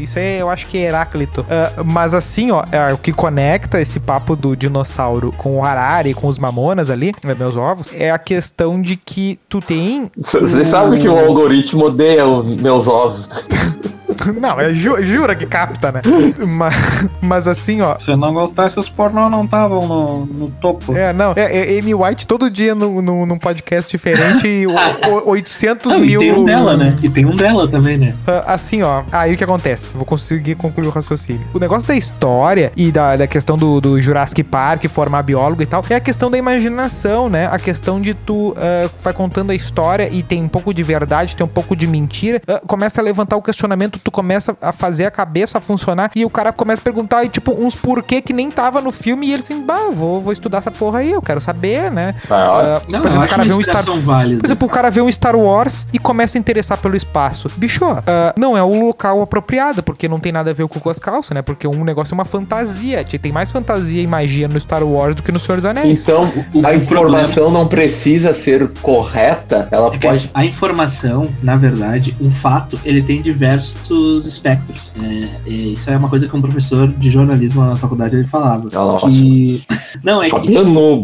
Isso aí eu acho que é Heráclito. Ah, mas assim, ó, é, o que conecta esse papo do dinossauro com o Harari, com os mamonas ali, né, meus ovos, é a questão de que tu tem. você sabe que o algoritmo odeia os meus ovos. Não, é ju- jura que capta, né? mas, mas assim, ó. Se não gostasse, os pornô não estavam no, no topo. É, não, é, é Amy White todo dia no, no, num podcast diferente e o- o- 800 Não, mil. e tem um dela, né? E tem um dela também, né? Ah, Assim, ó, aí o que acontece? Vou conseguir concluir o raciocínio. O negócio da história e da, da questão do, do Jurassic Park, formar biólogo e tal, é a questão da imaginação, né? A questão de tu ah, vai contando a história e tem um pouco de verdade, tem um pouco de mentira, ah, começa a levantar o questionamento, tu começa a fazer a cabeça funcionar e o cara começa a perguntar, e, tipo, uns porquê que nem tava no filme e ele assim, bah, vou, vou estudar essa porra aí, eu quero saber, né? Ah, Ah, Não, por eu exemplo, o cara vê um Star válida. por exemplo, o cara vê um Star Wars e começa a interessar pelo espaço. Bicho, ah, não é o local apropriado, porque não tem nada a ver com as calças, né? Porque um negócio é uma fantasia. Tem mais fantasia e magia no Star Wars do que no Senhor dos Anéis. Então, o- a informação não precisa ser correta, ela É pode. A informação, na verdade, um fato, ele tem diversos espectros. É, é, isso é uma coisa que um professor de jornalismo na faculdade ele falava. Nossa. Que... Não, é que Fabiano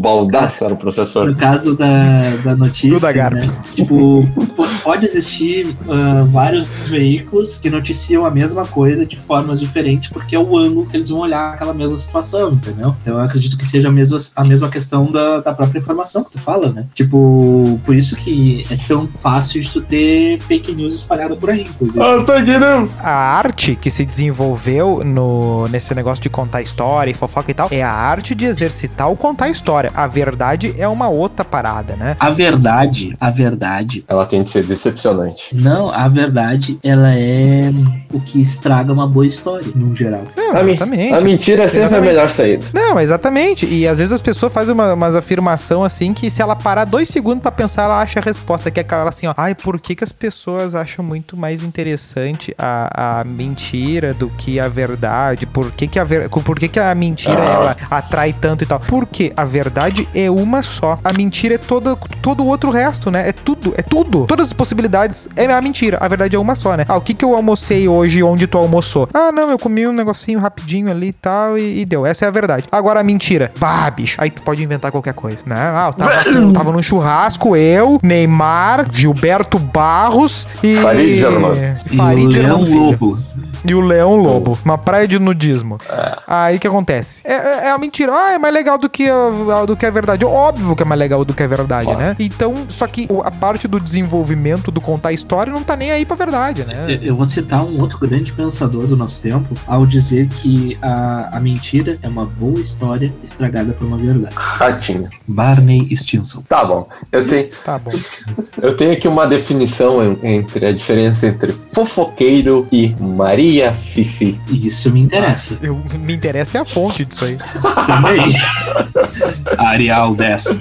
era o professor. no caso da, da notícia, né, tipo, po- pode existir ah, vários veículos que noticiam a mesma coisa de formas diferentes, porque é o ângulo que eles vão olhar aquela mesma situação, entendeu? Então eu acredito que seja a mesma, a mesma questão da, da própria informação que tu fala, né? Tipo, por isso que é tão fácil de tu ter fake news espalhada por aí, inclusive. Ah, tá aqui não. A arte que se desenvolveu no, nesse negócio de contar história e fofoca e tal é a arte de exercitar o contar história. A verdade é uma outra parada, né? A verdade, a verdade, Ela tem de ser decepcionante. não, a verdade, ela é o que estraga uma boa história, no geral. Não, A, exatamente. a mentira é sempre Exatamente. a melhor saída. Não, exatamente. E às vezes as pessoas fazem uma, umas afirmação assim que se ela parar dois segundos pra pensar, ela acha a resposta. Que é aquela assim, ó. Ai, por que, que as pessoas acham muito mais interessante a, a mentira do que a verdade? Por que, que a ver... por que, que a mentira ela atrai tanto e tal? Porque a verdade é uma só. A mentira é toda, todo o outro resto, né? É tudo, é tudo. Todas as possibilidades é a mentira. A verdade é uma só, né? Ah, o que, que eu almocei hoje onde tu almoçou? Ah, não, eu comi um negocinho rapidinho ali e tal e, deu. Essa é a verdade. Agora a mentira. Bah, bicho. Aí tu pode inventar qualquer coisa, né? Ah, eu tava, eu tava num churrasco, eu, Neymar, Gilberto Barros e. Farid Germano. Farid Germano Leão. Lobo. E o Leão Lobo. Uma praia de nudismo. Aí o que acontece? É, é, é a mentira. Ah, é mais legal do que a, do que a verdade. Óbvio que é mais legal do que a verdade, né? Então, só que a parte do desenvolvimento, do contar a história, não tá nem aí pra verdade, né? Eu- Eu vou citar um outro grande pensador do nosso tempo ao dizer que a, a mentira é uma boa história estragada por uma verdade. Ratinho. Barney Stinson. Tá bom. Eu tenho, Tá bom. eu tenho aqui uma definição en- entre a diferença entre fofoqueiro e Maria Fifi. E isso me interessa Eu, me interessa é a fonte disso aí. também. Arial 10.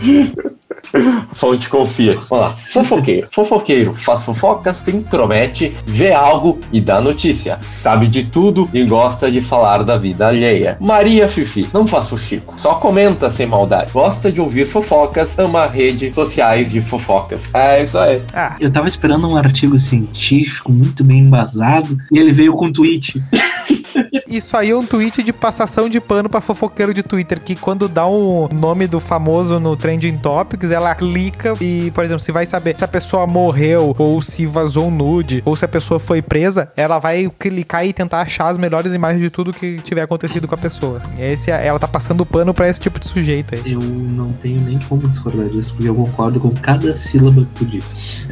Fonte confia. Vamos lá. Fofoqueiro. Fofoqueiro faz fofoca, se intromete, vê algo e dá notícia. Sabe de tudo e gosta de falar da vida alheia. Maria Fifi. Não faz fuxico. Só comenta sem maldade. Gosta de ouvir fofocas, ama redes sociais de fofocas. É isso aí. Ah, Eu tava esperando um artigo científico muito bem embasado e ele veio com um tweet. isso aí é um tweet de passação de pano pra fofoqueiro de Twitter, que quando dá o nome do famoso no Trending Topics, ela clica e, por exemplo, se vai saber se a pessoa morreu, ou se vazou um nude, ou se a pessoa foi presa, ela vai clicar e tentar achar as melhores imagens de tudo que tiver acontecido com a pessoa. Esse, é- ela tá passando pano pra esse tipo de sujeito aí. Eu não tenho nem como discordar disso, porque eu concordo com cada sílaba que tu disse.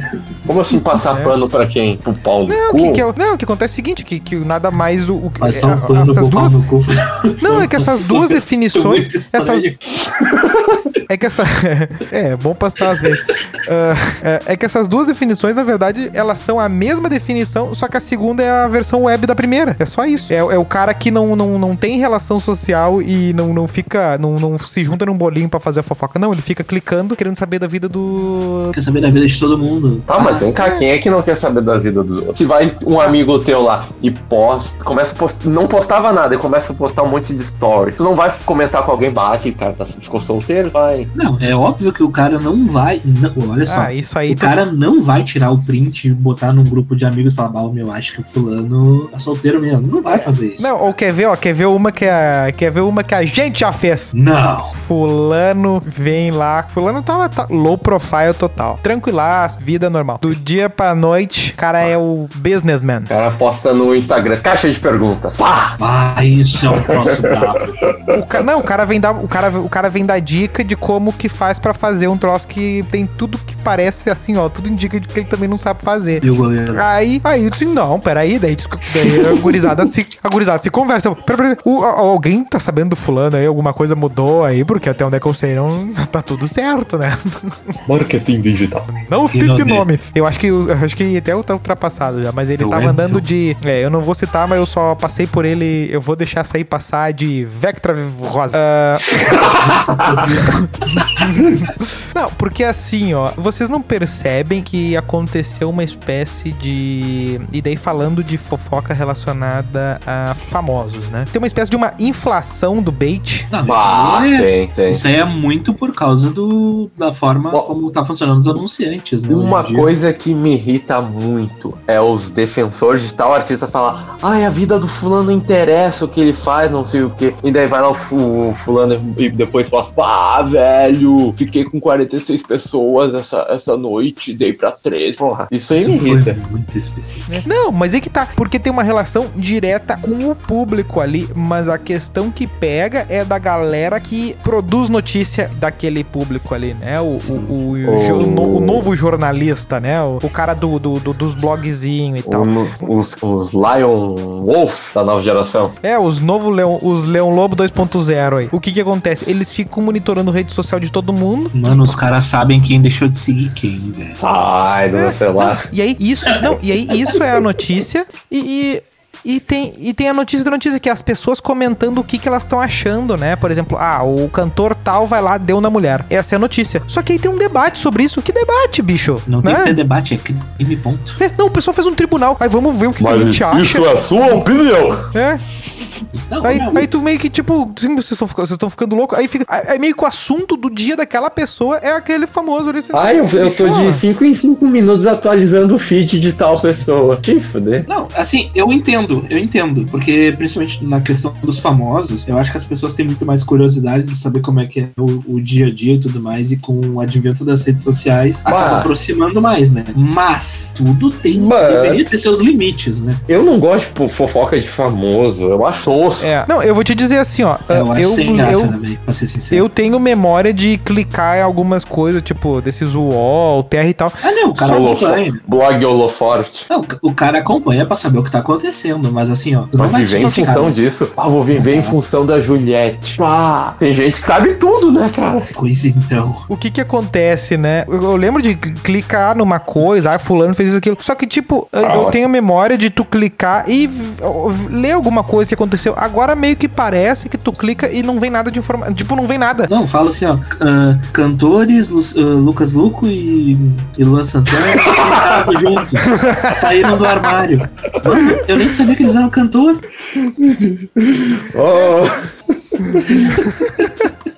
Como assim passar É. pano pra quem? Pro pau no Não, cu? que, que é, o- não, o que acontece é o seguinte, que, que nada mais o, o Mas só é, um pano essas duas no cu. Não, é que essas duas definições, essas É que essa. é, é bom passar às vezes. Ah, é, é que essas duas definições, na verdade, elas são a mesma definição, só que a segunda é a versão web da primeira. É só isso. É, é o cara que não, não, não tem relação social e não, não fica. Não, não se junta num bolinho pra fazer a fofoca. Não, ele fica clicando, querendo saber da vida do. Quer saber da vida de todo mundo. Ah, mas vem cá, quem é que não quer saber da vida dos outros? Se vai um amigo teu lá e posta, começa a postar, não postava nada e começa a postar um monte de stories. Tu não vai comentar com alguém, bah, que cara tá, ficou solteiro? Vai. Não, é óbvio que o cara não vai. Não, olha só. Ah, isso aí o cara não vai tirar o print e botar num grupo de amigos e falar, meu, acho que o fulano tá solteiro mesmo. Não vai fazer isso. Não, ou quer ver, ó, quer ver uma que a, quer ver uma que a gente já fez. Não. Fulano vem lá. Fulano tava tá, low profile total. Tranquilaço, vida normal. Do dia pra noite, o cara é o businessman. O cara posta no Instagram, caixa de perguntas. Pá! Ah, isso é um troço brabo. O cara, não, o cara vem dar, o cara, o cara vem dar dica de como que faz pra fazer um troço que tem tudo que parece assim, ó, tudo indica de que ele também não sabe fazer. E o goleiro? Aí, aí eu disse, não, peraí, daí, daí a gurizada se, a gurizada se conversa. Pera, pera, o- alguém tá sabendo do fulano aí, alguma coisa mudou aí, porque até onde é que eu sei, não, tá tudo certo, né? Marketing digital. Não cite nome. Eu acho que eu acho que até tá ultrapassado já, mas ele Eu tava lembro. andando de. É, eu não vou citar, mas eu só passei por ele. Eu vou deixar aí passar de Vectra Rosa. Ah, não, porque assim, ó, vocês não percebem que aconteceu uma espécie de. E daí falando de fofoca relacionada a famosos, né? Tem uma espécie de uma inflação do bait. Não, Bah, isso, aí é, tem, tem. isso aí é muito por causa do, da forma Bom, como tá funcionando os anunciantes, né? Uma coisa que me irrita muito é os defensores de tal artista falar ai, a vida do fulano interessa o que ele faz, não sei o que. E daí vai lá o, fu- o fulano e depois posta, ah, velho, fiquei com 46 pessoas essa, essa noite, dei pra 3. Porra, isso aí Isso me irrita. muito específico. Não, mas é que tá. Porque tem uma relação direta com o público ali. Mas a questão que pega é da galera que produz notícia daquele público ali, né? O, o, o, no- o novo jornalista, né? O, o cara do, do, do- dos blogzinhos e tal. Os, os Lion Wolf da nova geração. É, os novos Leão, os Leão Lobo 2.0 aí. O que que acontece? Eles ficam monitorando rede social de todo mundo. Mano, os caras sabem quem deixou de seguir quem, velho. Ai, do meu celular. E aí isso, não, e aí isso é a notícia e, e, e tem, e tem a notícia da notícia que é as pessoas comentando o que, que elas estão achando, né? Por exemplo, ah, o cantor tal vai lá, deu na mulher. Essa é a notícia. Só que aí tem um debate sobre isso. Que debate, bicho? Não tem né? que ter debate, é crime, ponto. É, não, o pessoal fez um tribunal. Aí vamos ver o que, que a gente acha. é a sua opinião. É, Não, aí, não, aí tu meio que, tipo, sim, vocês estão ficando, vocês estão ficando loucos. Aí fica. Aí meio que o assunto do dia daquela pessoa é aquele famoso ali. Ai, eu, eu tô de 5 em 5 minutos atualizando o feed de tal pessoa. Te fuder. Não, assim, eu entendo, eu entendo, porque principalmente na questão dos famosos, eu acho que as pessoas têm muito mais curiosidade de saber como é que é o, o dia a dia e tudo mais, e com o advento das redes sociais, acaba Bah. aproximando mais, né? Mas tudo tem, Mas- deveria ter seus limites, né? Eu não gosto de fofoca de famoso. Eu acho tosco. É, não, eu vou te dizer assim, ó. Eu acho eu, sem graça, eu, velho? Pra ser sincero. eu tenho memória de clicar em algumas coisas, tipo, desses UOL, TR e tal. Ah, não, o cara Solo- acompanha. Blog Holoforte. Não, o cara acompanha pra saber o que tá acontecendo. Entendo, mas assim, ó. Tu Mas vai viver em função disso. Ah, vou viver em função da Juliette. Ah, tem gente que sabe tudo, né, cara? Pois então. O que que acontece, né? Eu, eu lembro de cl- clicar numa coisa, ah, fulano fez isso, aquilo. Só que, tipo, eu- eu Ah, tenho a memória de tu clicar e ler alguma coisa que aconteceu. Agora meio que parece que tu clica e não vem nada de informação. Tipo, não vem nada. Não, fala assim, ó. ah, cantores, Lu- ah, Lucas Luco e, e Luan Santana em casa juntos. Saíram do armário. Eu nem sabia que eles eram cantor. Oh,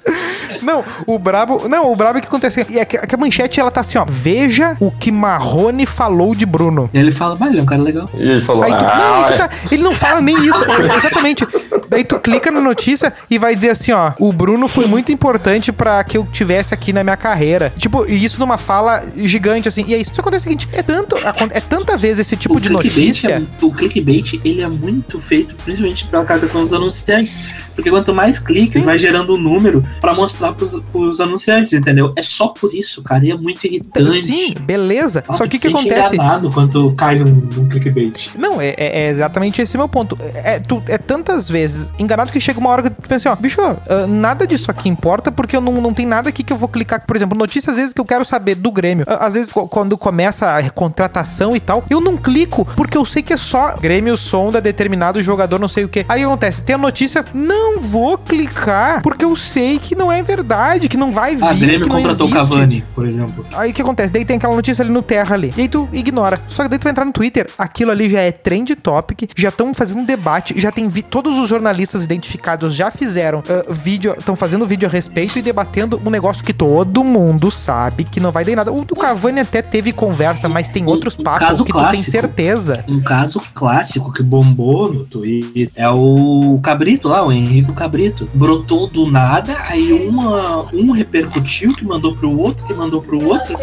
Não, o brabo. Não, o brabo é que acontece. E é que, é que a manchete ela tá assim, ó. Veja o que Marrone falou de Bruno. E ele fala, bah, ele é um cara legal. e ele falou, Aí tu, não, ah, tu tá- ele não fala nem isso. É, Exatamente. Daí tu clica na notícia e vai dizer assim, ó, o Bruno foi muito importante pra que eu tivesse aqui na minha carreira. Tipo, e isso numa fala gigante assim. E aí isso acontece o seguinte, é tanto é tanta vez esse tipo de clickbait notícia. é- o clickbait, ele é muito feito, principalmente pela questão dos anunciantes. Porque quanto mais cliques, Sim. vai gerando um número pra mostrar pros, pros anunciantes, entendeu? É só por isso, cara. E é muito irritante. Sim, beleza. Ah, Só que o que acontece? enganado quando cai num, num clickbait. Não, é, é- é exatamente esse meu ponto. É, é tu, é tantas vezes enganado que chega uma hora que tu pensa assim, ó, bicho, ah, nada disso aqui importa porque eu não, não tem nada aqui que eu vou clicar. Por exemplo, notícias às vezes que eu quero saber do Grêmio. Ah, Às vezes, quando começa a contratação e tal, eu não clico porque eu sei que é só Grêmio sonda determinado jogador, não sei o que. Aí acontece, tem a notícia, não vou clicar porque eu sei que não é verdade, que não vai vir. A Grêmio contratou o. Cavani, por exemplo. Aí o que acontece? Daí tem aquela notícia ali no Terra ali. E aí tu ignora. Só que daí tu vai entrar no Twitter, aquilo ali já é trend topic, já estão fazendo debate, já tem vi todos os jornalistas identificados já fizeram ah, vídeo, estão fazendo vídeo a respeito e debatendo um negócio que todo mundo sabe que não vai dar em nada. O do Cavani até teve conversa, mas tem Um- outros um papos caso que tu tem clássico. certeza. Um caso clássico que bombou no Twitter é o Cabrito lá, o Henrico Cabrito. Brotou do nada, aí uma, um repercutiu que mandou pro outro, que mandou pro outro.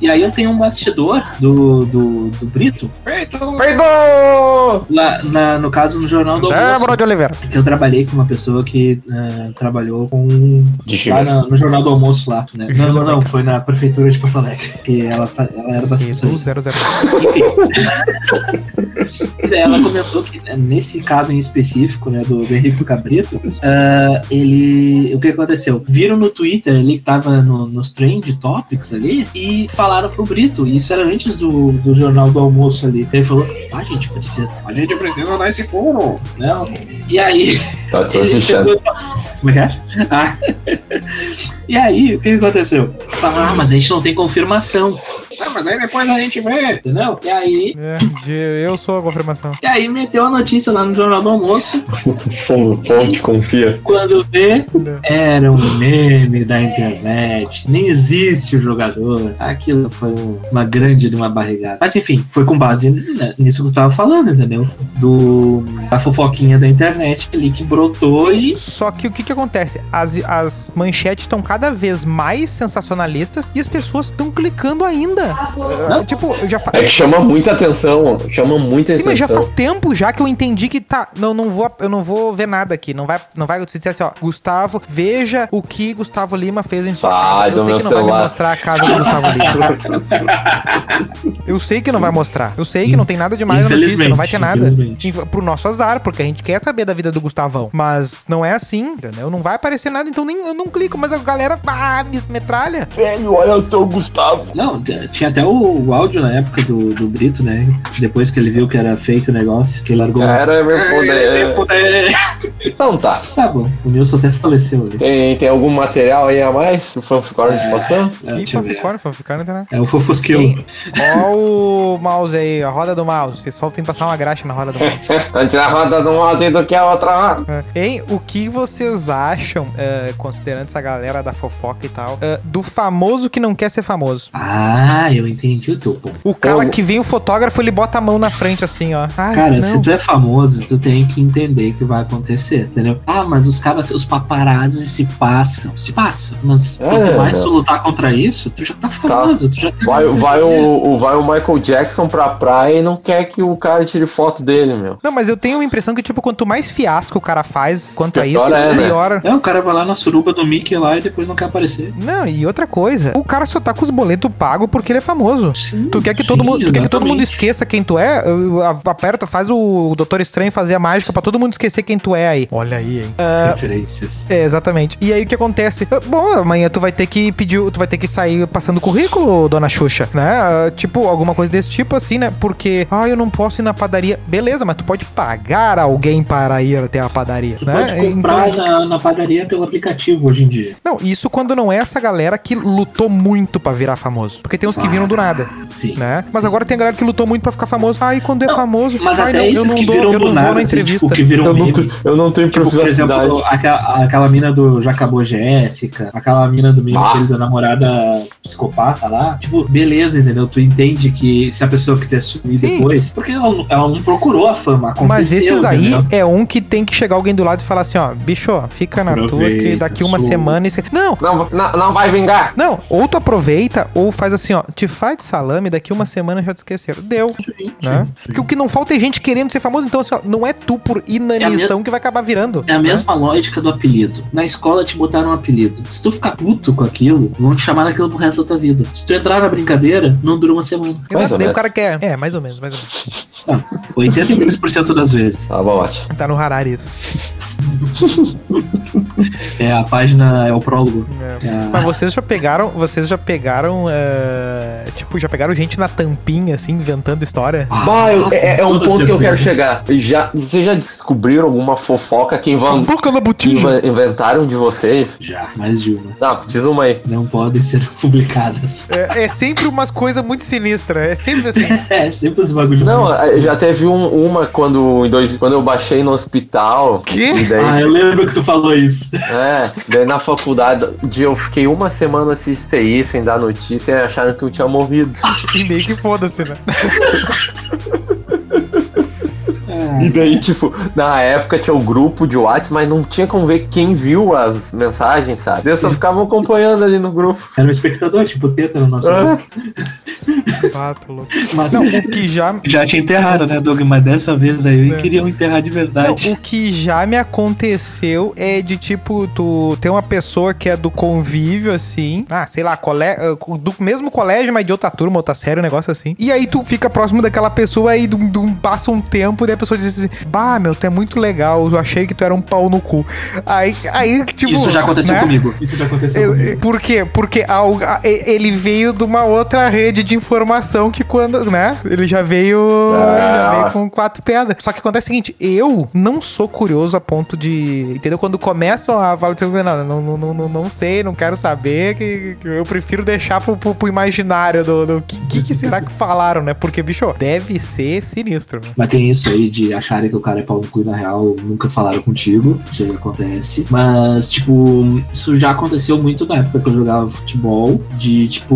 E aí eu tenho um bastidor do, do, do Brito, feito Pegou! lá na- no caso no Jornal do Almoço. De Oliveira. Porque eu trabalhei com uma pessoa que eh, trabalhou com De lá na- no Jornal do Almoço lá, né? Não, não, não, foi na prefeitura de Porto Alegre, que ela, ela era da assessoria. do 00. Daí ela comentou que né, nesse caso em específico, né, do, do Henrique Cabrito, ah, ele. O que aconteceu? Viram no Twitter ali que tava no- nos trend topics ali e falaram pro Brito. E isso era antes do, do jornal do almoço ali. Ele falou: a gente precisa. A gente precisa dar esse furo. Não. E aí. Tá assistindo. Como é que é? Ah. E aí, o que aconteceu? Falaram, ah, mas a gente não tem confirmação. Ah, mas aí depois a gente vê, entendeu? E aí, É, eu sou a confirmação. e aí meteu a notícia lá no Jornal do Almoço. Fonte, confia. Quando vê, era um meme da internet. Nem existe o jogador. Aquilo foi um- uma grande de uma barrigada. Mas enfim, foi com base nisso que eu tava falando, entendeu? Do da fofoquinha da internet ali que brotou e. Só que o que que acontece? As, as manchetes estão cada vez mais sensacionalistas e as pessoas estão clicando ainda. Ah, tipo, eu já fa... É que chama muita atenção, chama muita Sim, atenção. mas já faz tempo já que eu entendi que tá, não, não vou, eu não vou ver nada aqui, não vai, não vai se disser assim, ó, Gustavo, veja o que Gustavo Lima fez em sua Vai casa. Eu sei que não vai me celular. mostrar a casa do Gustavo Lima. eu sei que não vai mostrar. Eu sei que não tem nada demais na notícia, não vai ter nada. Pro nosso azar, porque a gente quer saber da vida do Gustavão. Mas não é assim, entendeu? Não vai aparecer nada, então nem eu não clico, mas a galera ah, me metralha. Velho, olha o seu Gustavo. Não, tinha até o, o áudio na época do, do Brito, né? Depois que ele viu que era fake o negócio, que ele largou. Era me É, foder. Então tá. Tá bom, o Nilson até faleceu ali. Tem, tem algum material aí a mais? O fanficore de passar? É, Que não tem nada. É o Fofosquil. Ó o mouse aí, a roda do mouse. O pessoal tem que passar uma graxa na roda do mouse. Antes a roda do mouse do que a outra. É. Hein, o que vocês acham, é, considerando essa galera da fofoca e tal, é, do famoso que não quer ser famoso? Ah, eu entendi o teu ponto. O cara Eu- que vem o fotógrafo, ele bota a mão na frente assim, ó. Ai, Cara, não. se tu é famoso, tu tem que entender que vai acontecer, entendeu? Ah, mas os caras, os paparazzi se passam. Se passam. Mas É, quanto mais né? tu lutar contra isso, tu já tá famoso, tu já tá. Vai, vai, o, o- vai o Michael Jackson pra praia e não quer que o cara tire foto dele, meu. Não, mas eu tenho a impressão que, tipo, quanto mais fiasco o cara faz quanto a isso, é, né? pior. É, o cara vai lá na suruba do Mickey lá e depois não quer aparecer. Não, e outra coisa, o cara só tá com os boletos pagos porque ele é famoso. Sim, Tu quer que todo sim, mundo, tu quer que todo mundo esqueça quem tu é? Uh, Aperta, faz o Doutor Estranho fazer a mágica pra todo mundo esquecer quem tu é aí. Olha aí, hein? Referências. É, exatamente. E aí o que acontece? Bom, amanhã tu vai ter que pedir, tu vai ter que sair passando currículo, dona Xuxa, né? Ah, Tipo, alguma coisa desse tipo assim, né? Porque, ah, eu não posso ir na padaria. Beleza, mas tu pode pagar alguém para ir até a padaria, Tu né? pode comprar Então- na, na padaria pelo aplicativo hoje em dia. não, isso quando não é essa galera que lutou muito pra virar famoso. Porque tem uns que viram do nada, Sim. né? Mas sim. agora tem a galera que lutou muito pra ficar famoso. Ah, e quando é Não, famoso, Mas ai, até não, eu esses não que dou, viram eu do nada, na assim, entrevista. tipo, que viram Eu não, meme. eu não tenho Tipo, por exemplo, aquela, aquela mina do Já Acabou Jéssica, aquela mina do meme Ah. da namorada psicopata lá. Tipo, beleza, entendeu? Tu entende que se a pessoa quiser sumir Sim. depois, porque ela, não- ela não procurou a fama, aconteceu, Mas esses aí entendeu? é um que tem que chegar alguém do lado e falar assim, ó, bicho, ó, fica na tua que Aproveita, daqui uma sua. semana... Não, Não, não, não vai vingar. não, ou tu aproveita ou faz assim, ó, te faz de salame, daqui uma semana já te esqueceram. Deu, Sim, né? sim, sim. Porque o que não falta é gente querendo ser famoso, então assim, ó, não é tu por inanição que vai acabar virando. É a mesma lógica do apelido. Na escola te botaram um apelido. Se tu ficar puto com aquilo, vão te chamar daquilo pro resto da tua vida. Se tu entrar na brincadeira, não dura uma semana. Exato, daí o cara quer. É, mais ou menos, mais ou menos. 83% das vezes. Tá bom, ótimo. Tá no Harari isso. É a página, é o prólogo. É. É a- Mas vocês já pegaram, vocês já pegaram, é, tipo, já pegaram gente na tampinha, assim, inventando história? Bah, eu- é, é um ponto que eu quero chegar. Já, vocês já descobriram alguma fofoca que, invan- que inventaram de vocês? Já, mais de uma. Tá, diz uma aí. Não podem ser publicadas. É, é sempre umas coisas muito sinistras, é sempre assim. É, sempre os bagulhos. Não, muito eh, já teve um- uma quando, em dois, quando eu baixei no hospital. Quê? E daí, Ah, eu lembro que tu falou isso. É, daí na faculdade de, eu fiquei uma semana sem CI, sem dar notícia, e acharam que eu tinha morrido. E meio que foda-se, né? É, E daí, tipo, na época tinha o grupo de WhatsApp, mas não tinha como ver quem viu as mensagens, sabe? Eles só Sim. ficavam acompanhando ali no grupo. Era um espectador, tipo teta no nosso É. grupo. Ah, tá louco. Mas Não, o que já Já te enterraram, né, Doug? Mas dessa vez aí É. queriam enterrar de Não, verdade. o que já me aconteceu é de tipo, tu tem uma pessoa que é do convívio, assim. Ah, sei lá, cole... eh, do mesmo colégio, mas de outra turma, outra série, um negócio assim. E aí tu fica próximo daquela pessoa, dum, dum, passa um tempo, e a pessoa diz assim: Bah, meu, tu é muito legal, eu achei que tu era um pau no cu. Aí, aí tipo. isso já aconteceu né? comigo. Isso já aconteceu Eu- comigo. Por quê? Porque a- ele veio de uma outra rede de informação que quando, né? Ele já veio, já Ah. veio com quatro pedras. Só que acontece o seguinte, eu não sou curioso a ponto de, entendeu? Quando começam a falar, não, não, não, não, não, sei, não quero saber, que, que eu prefiro deixar pro, pro, pro imaginário do, do que, que, que será que falaram, né? Porque, bicho, deve ser sinistro. né? Mas tem isso aí de acharem que o cara é pau no cu e na real nunca falaram contigo. Isso aí acontece. Mas, tipo, isso já aconteceu muito na época que eu jogava futebol. De, tipo,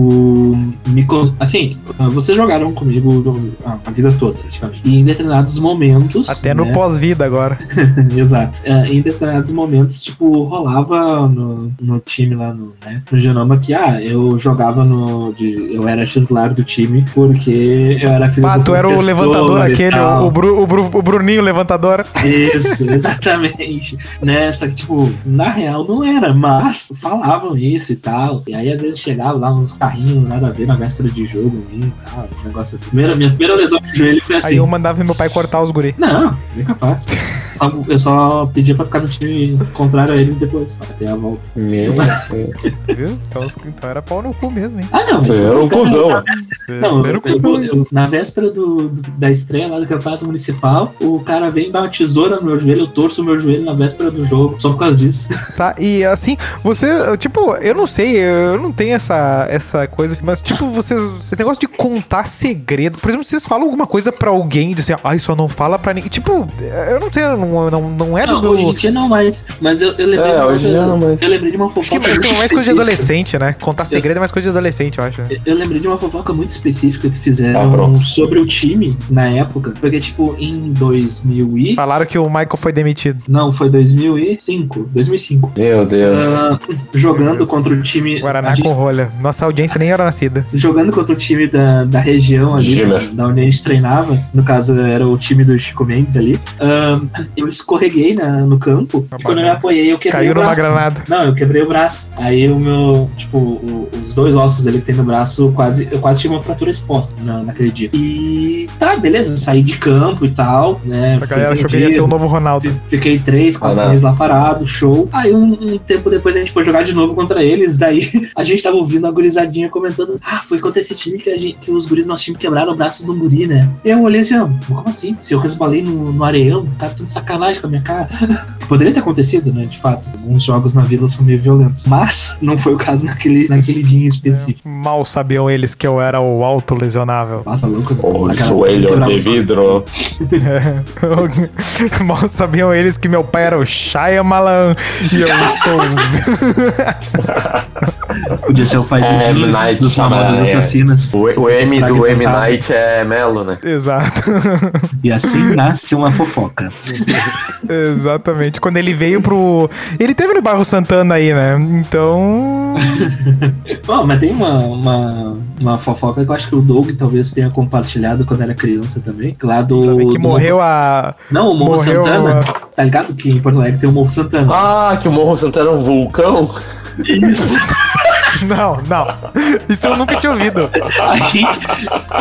me. Assim, vocês jogaram comigo a vida toda, praticamente. E em determinados momentos. Até no né, pós-vida agora. Exato. É, em determinados momentos, tipo, rolava no, no time lá no, né, no Genoma que, ah, eu jogava no. De, eu era titular do time porque eu era filho Ah, do tu era o levantador aquele, tal. o, Bru- o, Bru- o Bruninho levantador. Isso, exatamente. né? Só que, tipo, na real não era, mas falavam isso e tal. E aí, às vezes, chegava lá uns carrinhos, nada a ver, na véspera de jogo ali e tal, esse negócio assim. Primeira, minha primeira lesão de joelho foi assim. Aí eu mandava meu pai cortar os guri. Não, nem capaz. Só- eu só pedia pra ficar no time contrário a eles depois, até a volta. Meu Viu? Então, os- então era pau no cu mesmo, hein? Ah, não. Você era um cuzão. Não, Era eu, o eu- eu- na véspera do, do- da estreia lá do campeonato municipal, o cara vem dar uma tesoura no meu joelho, eu torço o meu joelho na véspera do jogo, só por causa disso. Tá, e assim, você, tipo, eu não sei, eu não tenho essa, essa coisa, mas tipo, vocês, esse negócio de contar segredo, por exemplo, vocês falam alguma coisa pra alguém dizem, ai, só não fala pra ninguém, tipo, eu não sei, não, não, não é do Não, meu... hoje em dia não mais, mas eu, eu lembrei É, hoje em dia não mais. Eu lembrei de uma Acho que fofoca parece muito mais coisa de adolescente, né? Contar segredo é mais coisa de adolescente, eu acho. Eu- Eu lembrei de uma fofoca muito específica que Ah, fizeram pronto. sobre o time na época. Porque, tipo, em 2000 e... Falaram que o Michael foi demitido. Não, foi 2005. 2005. Meu Deus. Ah, jogando contra o time... Guaraná gente- com rolha. Nossa audiência nem era nascida. jogando contra o time da, da região ali, Gima. da, da onde a gente treinava, no caso era o time do Chico Mendes ali, ahn, eu escorreguei na- no campo Uma e quando eu me apoiei eu quebrei Caiu o numa braço. granada. Não, eu quebrei o braço. Aí o meu, tipo, o- os dois ossos ali que tem no braço, quase, eu quase tive uma fratura exposta na, naquele dia. E tá, beleza, saí de campo e tal, né? A galera achou que ele ia ser o novo Ronaldo. Fi- Fiquei três, quatro Ah, meses lá parado, show. Aí um, um tempo depois a gente foi jogar de novo contra eles. Daí a gente tava ouvindo a gurizadinha comentando: Ah, foi contra esse time que, a gente, que os guris do nosso time quebraram o braço do guri, né? E eu olhei assim, ó, como assim? Se eu resbalei no, no areião, tá tudo sacanagem com a minha cara. Poderia ter acontecido, né? De fato. Alguns jogos na vida são meio violentos. Mas não foi o caso naquele, naquele dia em específico. Mal sabiam eles que eu era o autolesionável. Ah, tá louco? O Aquela- joelho de os vidro. Mal sabiam eles que meu pai era o Shyamalan e eu sou o Podia ser o pai do É, Vini, Night dos Shyamalan, é. Assassinas. O, o M do M. Night é Melo, né? Exato. E assim nasce uma fofoca. Exatamente. Quando ele veio pro. Ele teve no Barro Santana aí, né? Então. Bom, mas tem uma, uma, uma fofoca que eu acho que o Doug talvez tenha compartilhado quando era criança também. Lá do. Também que do- morreu a. Não, o Morro morreu Santana. Tá ligado que em Porto Alegre tem o Morro Santana? Ah, que o Morro Santana é um vulcão? Isso! Não, não. Isso eu nunca tinha ouvido. A gente.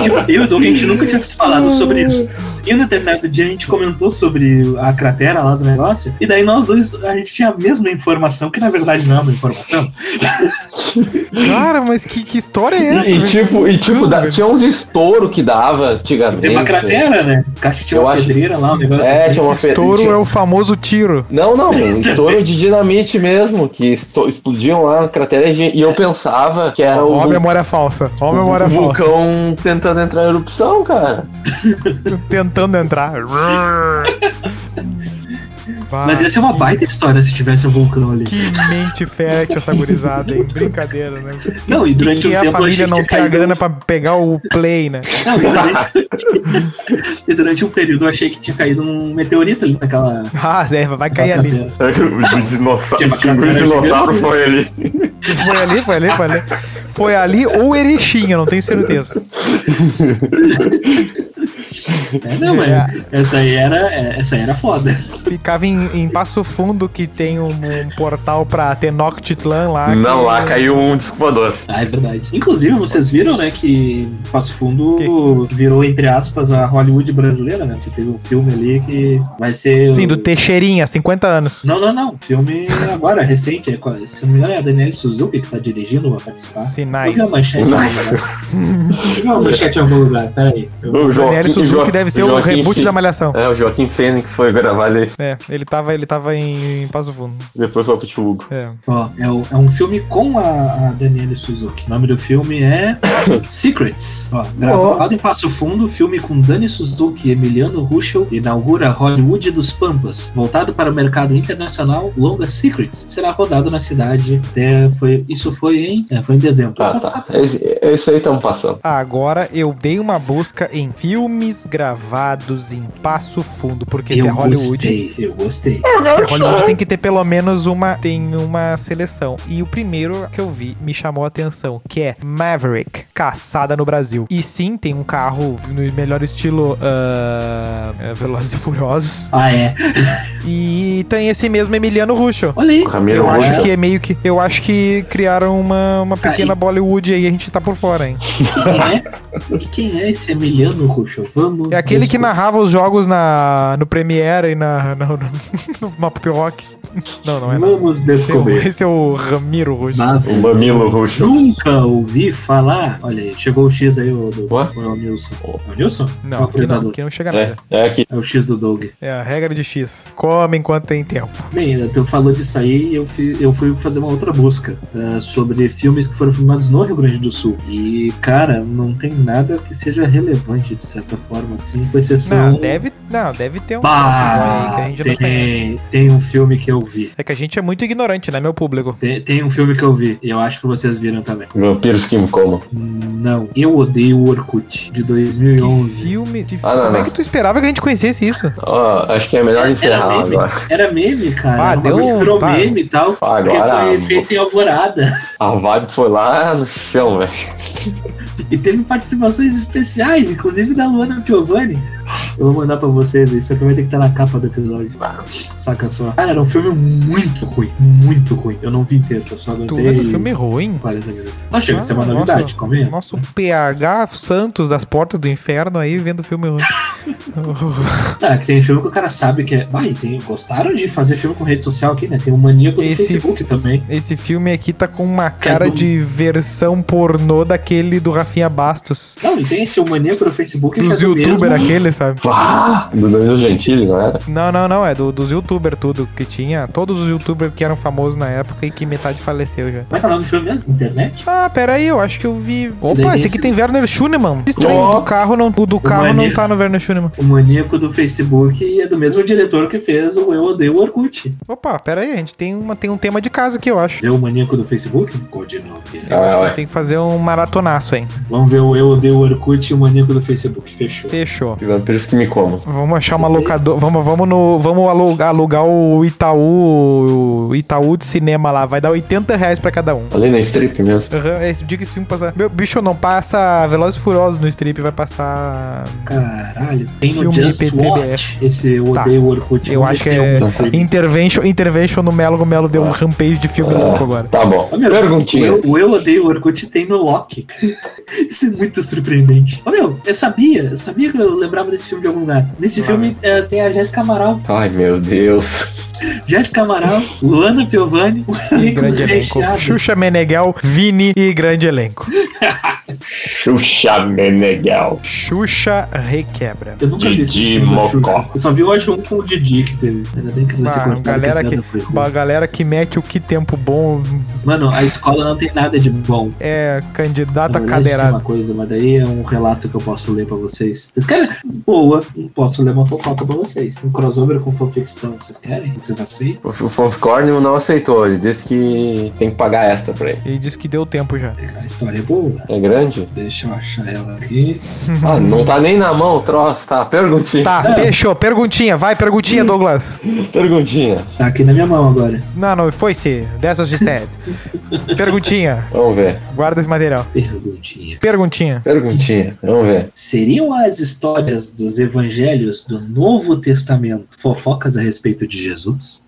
Tipo, eu e o Doug, a gente nunca tinha falado sobre isso. E um determinado dia a gente comentou sobre a cratera lá do negócio. E daí nós dois, a gente tinha a mesma informação, que na verdade não é uma informação. Cara, mas que, que história é essa? E tipo, e, tipo da- tinha uns estouro que dava antigamente. Tem uma cratera, né? Caixa tinha Eu uma acho- pedreira lá, um negócio É, assim. tinha uma Estouro tinha- é o famoso tiro. Não, não, um estouro de dinamite mesmo, que explodiam lá na cratera e e eu pensava que era o, Ó, memória falsa. Ó, memória falsa. vulcão tentando entrar em erupção, cara. Tentando entrar. Mas ia ser uma baita história se tivesse um vulcão ali. Que mente fértil essa gurizada, hein? Brincadeira, né? Não, e E durante que um a tempo achei família que não tem a grana pra pegar o play, né? Não, e durante... e durante um período eu achei que tinha caído um meteorito ali naquela. Ah, é, vai cair ali. o dinossauro, o dinossauro foi ali. Foi ali, foi ali, foi ali. Foi ali ou Erechim, eu não tenho certeza. É, não, mas É. essa aí era, é, essa aí era foda. Ficava em, em Passo Fundo, que tem um, um portal pra Tenochtitlan lá. Não, que- lá caiu um disco voador. Ah, é verdade. Inclusive, vocês viram, né, que Passo Fundo virou, entre aspas, a Hollywood brasileira, né? Que teve um filme ali que vai ser. Sim, o- do Teixeirinha, 50 anos. Não, não, não. Filme agora, recente. É, qual- se não me engano, é a Daniela Suzuki que tá dirigindo, vai participar. Sinais. Eu vi a manchete manchete em algum lugar, peraí. Eu- O Daniel Suzuki Jo- deve ser o Joaquim reboot da Malhação. É, o Joaquim Fênix foi gravar ali, É, ele tava, ele tava em, em Passo Fundo. depois foi pro Tibugo. É. Ó, é, o- é um filme com a, a Daniele Suzuki. O nome do filme é Secrets. Ó, gravado em Passo Fundo, filme com Dani Suzuki e Emiliano Ruschel inaugura Hollywood dos Pampas. Voltado para o mercado internacional, longa Secrets será rodado na cidade. Até foi, isso foi em, é, foi em dezembro. Ah, tá. Esse, esse aí estamos passando. Agora eu dei uma busca em filmes gravados em Passo Fundo, porque se Eu é Hollywood. gostei, eu gostei. Se é Hollywood tem que ter pelo menos uma, tem uma seleção. E o primeiro que eu vi me chamou a atenção, que é Maverick, caçada no Brasil. E sim, tem um carro no melhor estilo é, Velozes e Furiosos. Ah, é. E tem esse mesmo Emiliano Russo. Olha aí. Eu Rocha. acho que é meio que. Eu acho que criaram uma, uma pequena Aí. Bollywood aí, a gente tá por fora, hein? Quem é? Quem é esse Emiliano Ruschel? Vamos. É aquele que descobrir. narrava os jogos na, no Premiere e na, na, no, no Pop Rock. Não, não é. Não. Vamos Esse é, o, descobrir. esse é o Ramiro. Nada. O Mamilo Roxo. Nunca ouvi falar. Olha aí, chegou o X aí, o, do, o Nilson. É o Nilson? Não, aqui não, aqui não chega É, nada. é aqui. É o X do Doug. É a regra de X. Come enquanto tem tempo. Bem, tu falou disso aí e eu, fi- eu fui fazer uma outra busca eh, sobre filmes que foram filmados no Rio Grande do Sul. E, cara, não tem nada que seja relevante, de certa forma, assim, com exceção. Não, deve, não, deve ter um Bah, aí que a gente não conhece. tem, tem um filme que eu vi. É que a gente é muito ignorante, né, meu público? Tem, tem um filme que eu vi, e eu acho que vocês viram também. Vampiros que me comam. Não, Eu Odeio o Orkut, de Que 2011. filme. que- Ah, não, Como é não. que tu esperava que a gente conhecesse isso? Acho que é melhor Era encerrar meme, agora. era meme, cara. Ah, Era um bagulho deu- que virou tá. meme e tal. Ah, porque agora, foi pô. feito em alvorada. A vibe foi lá no chão, velho. E teve participações especiais, inclusive da Luana Piovani. Eu vou mandar pra vocês, isso aqui vai ter que estar na capa do episódio. Saca só. Cara, era um filme muito ruim. Muito ruim. Eu não vi inteiro, eu só aguentei vendo filme ruim? 40 minutos. Não chega a ser uma novidade, convenha. Nosso PH Santos das portas do inferno aí vendo filme ruim. Ah, que tem filme que o cara sabe que é. Ah, e tem, gostaram de fazer filme com rede social aqui, né? Tem um maníaco do Esse Facebook também. Esse filme aqui tá com uma cara do- de versão pornô daquele do Rafinha Bastos. Não, e tem esse o maníaco do Facebook que é Dos do youtubers mesmo. aquele, sabe? Ah, do Danilo Gentili, não era? Não, não, não. É do, dos youtubers tudo. Que tinha todos os youtubers que eram famosos na época e que metade faleceu já. Como é que é o nome do filme mesmo? Internet? Ah, pera aí, eu acho que eu vi. Opa, esse aqui tem Werner Schunemann. Estranho, Ó. do carro não, o do carro não maníaco. tá no Werner Schunemann. O maníaco do Facebook é do mesmo diretor que fez o Eu Odeio o Orkut. Opa, pera aí, a gente tem, uma, tem um tema de casa aqui, eu acho. Ver o maníaco do Facebook? Continua. Ah, ué. Tem que fazer um maratonaço, hein? Vamos ver o Eu Odeio o Orkut e o maníaco do Facebook. Fechou. Fechou. Vampiros que me comam. Vamos achar uma locadora. Vamos, vamos, no, vamos alugar, alugar o Itaú. O Itaú de cinema lá. Vai dar 80 reais pra cada um. Ali na strip mesmo. Uhum, esse dia que esse filme passar. Meu, bicho, não passa Velozes e Furiosos no strip, vai passar. Caralho, tem no Filme Just PTBF. Watch esse Eu Tá. Odeio o Orkut. Eu acho que é streaming. Intervention, Intervention no Melo. O Melo deu um rampage de filme louco agora. Tá bom. Ô, meu, Perguntinha. O eu, o eu Odeio o Orkut tem no Loki. Isso é muito surpreendente. Ô, meu, eu sabia, eu sabia que eu lembrava desse filme de algum lugar. Nesse filme é, tem a Jéssica Amaral. Ai, meu Deus. Jéssica Amaral, Luana Piovani, Grande elenco. recheado. Xuxa Meneghel, Vini e grande elenco. Xuxa Meneghel. Xuxa Requebra. Eu nunca vi esse Didi da Xuxa. Mocó. Eu só vi, acho, um com o Didi que teve. Ainda bem que isso vai ser Ah, cortado, galera a que, uma galera que mete o que tempo bom Mano, a escola não tem nada de bom. é candidata cadeirada. uma coisa, mas daí é um relato que eu posso ler pra vocês. Vocês querem? Boa, posso ler uma fofoca pra vocês. Um crossover com fanficção. Vocês querem? Vocês aceitam? O Fanficorn não aceitou. Ele disse que tem que pagar extra pra ele. Ele disse que deu tempo já. A história é boa. É grande? Deixa eu achar ela aqui. Ah, não tá nem na mão o troço, tá? Perguntinha. Tá, fechou. Perguntinha, vai, perguntinha, Douglas. Perguntinha. Tá aqui na minha mão agora. Não, não, foi-se. Dessas de sete. Perguntinha. Vamos ver. Guarda esse material. Perguntinha. Perguntinha. Perguntinha. Vamos ver. Seriam as histórias dos evangelhos do Novo Testamento fofocas a respeito de Jesus?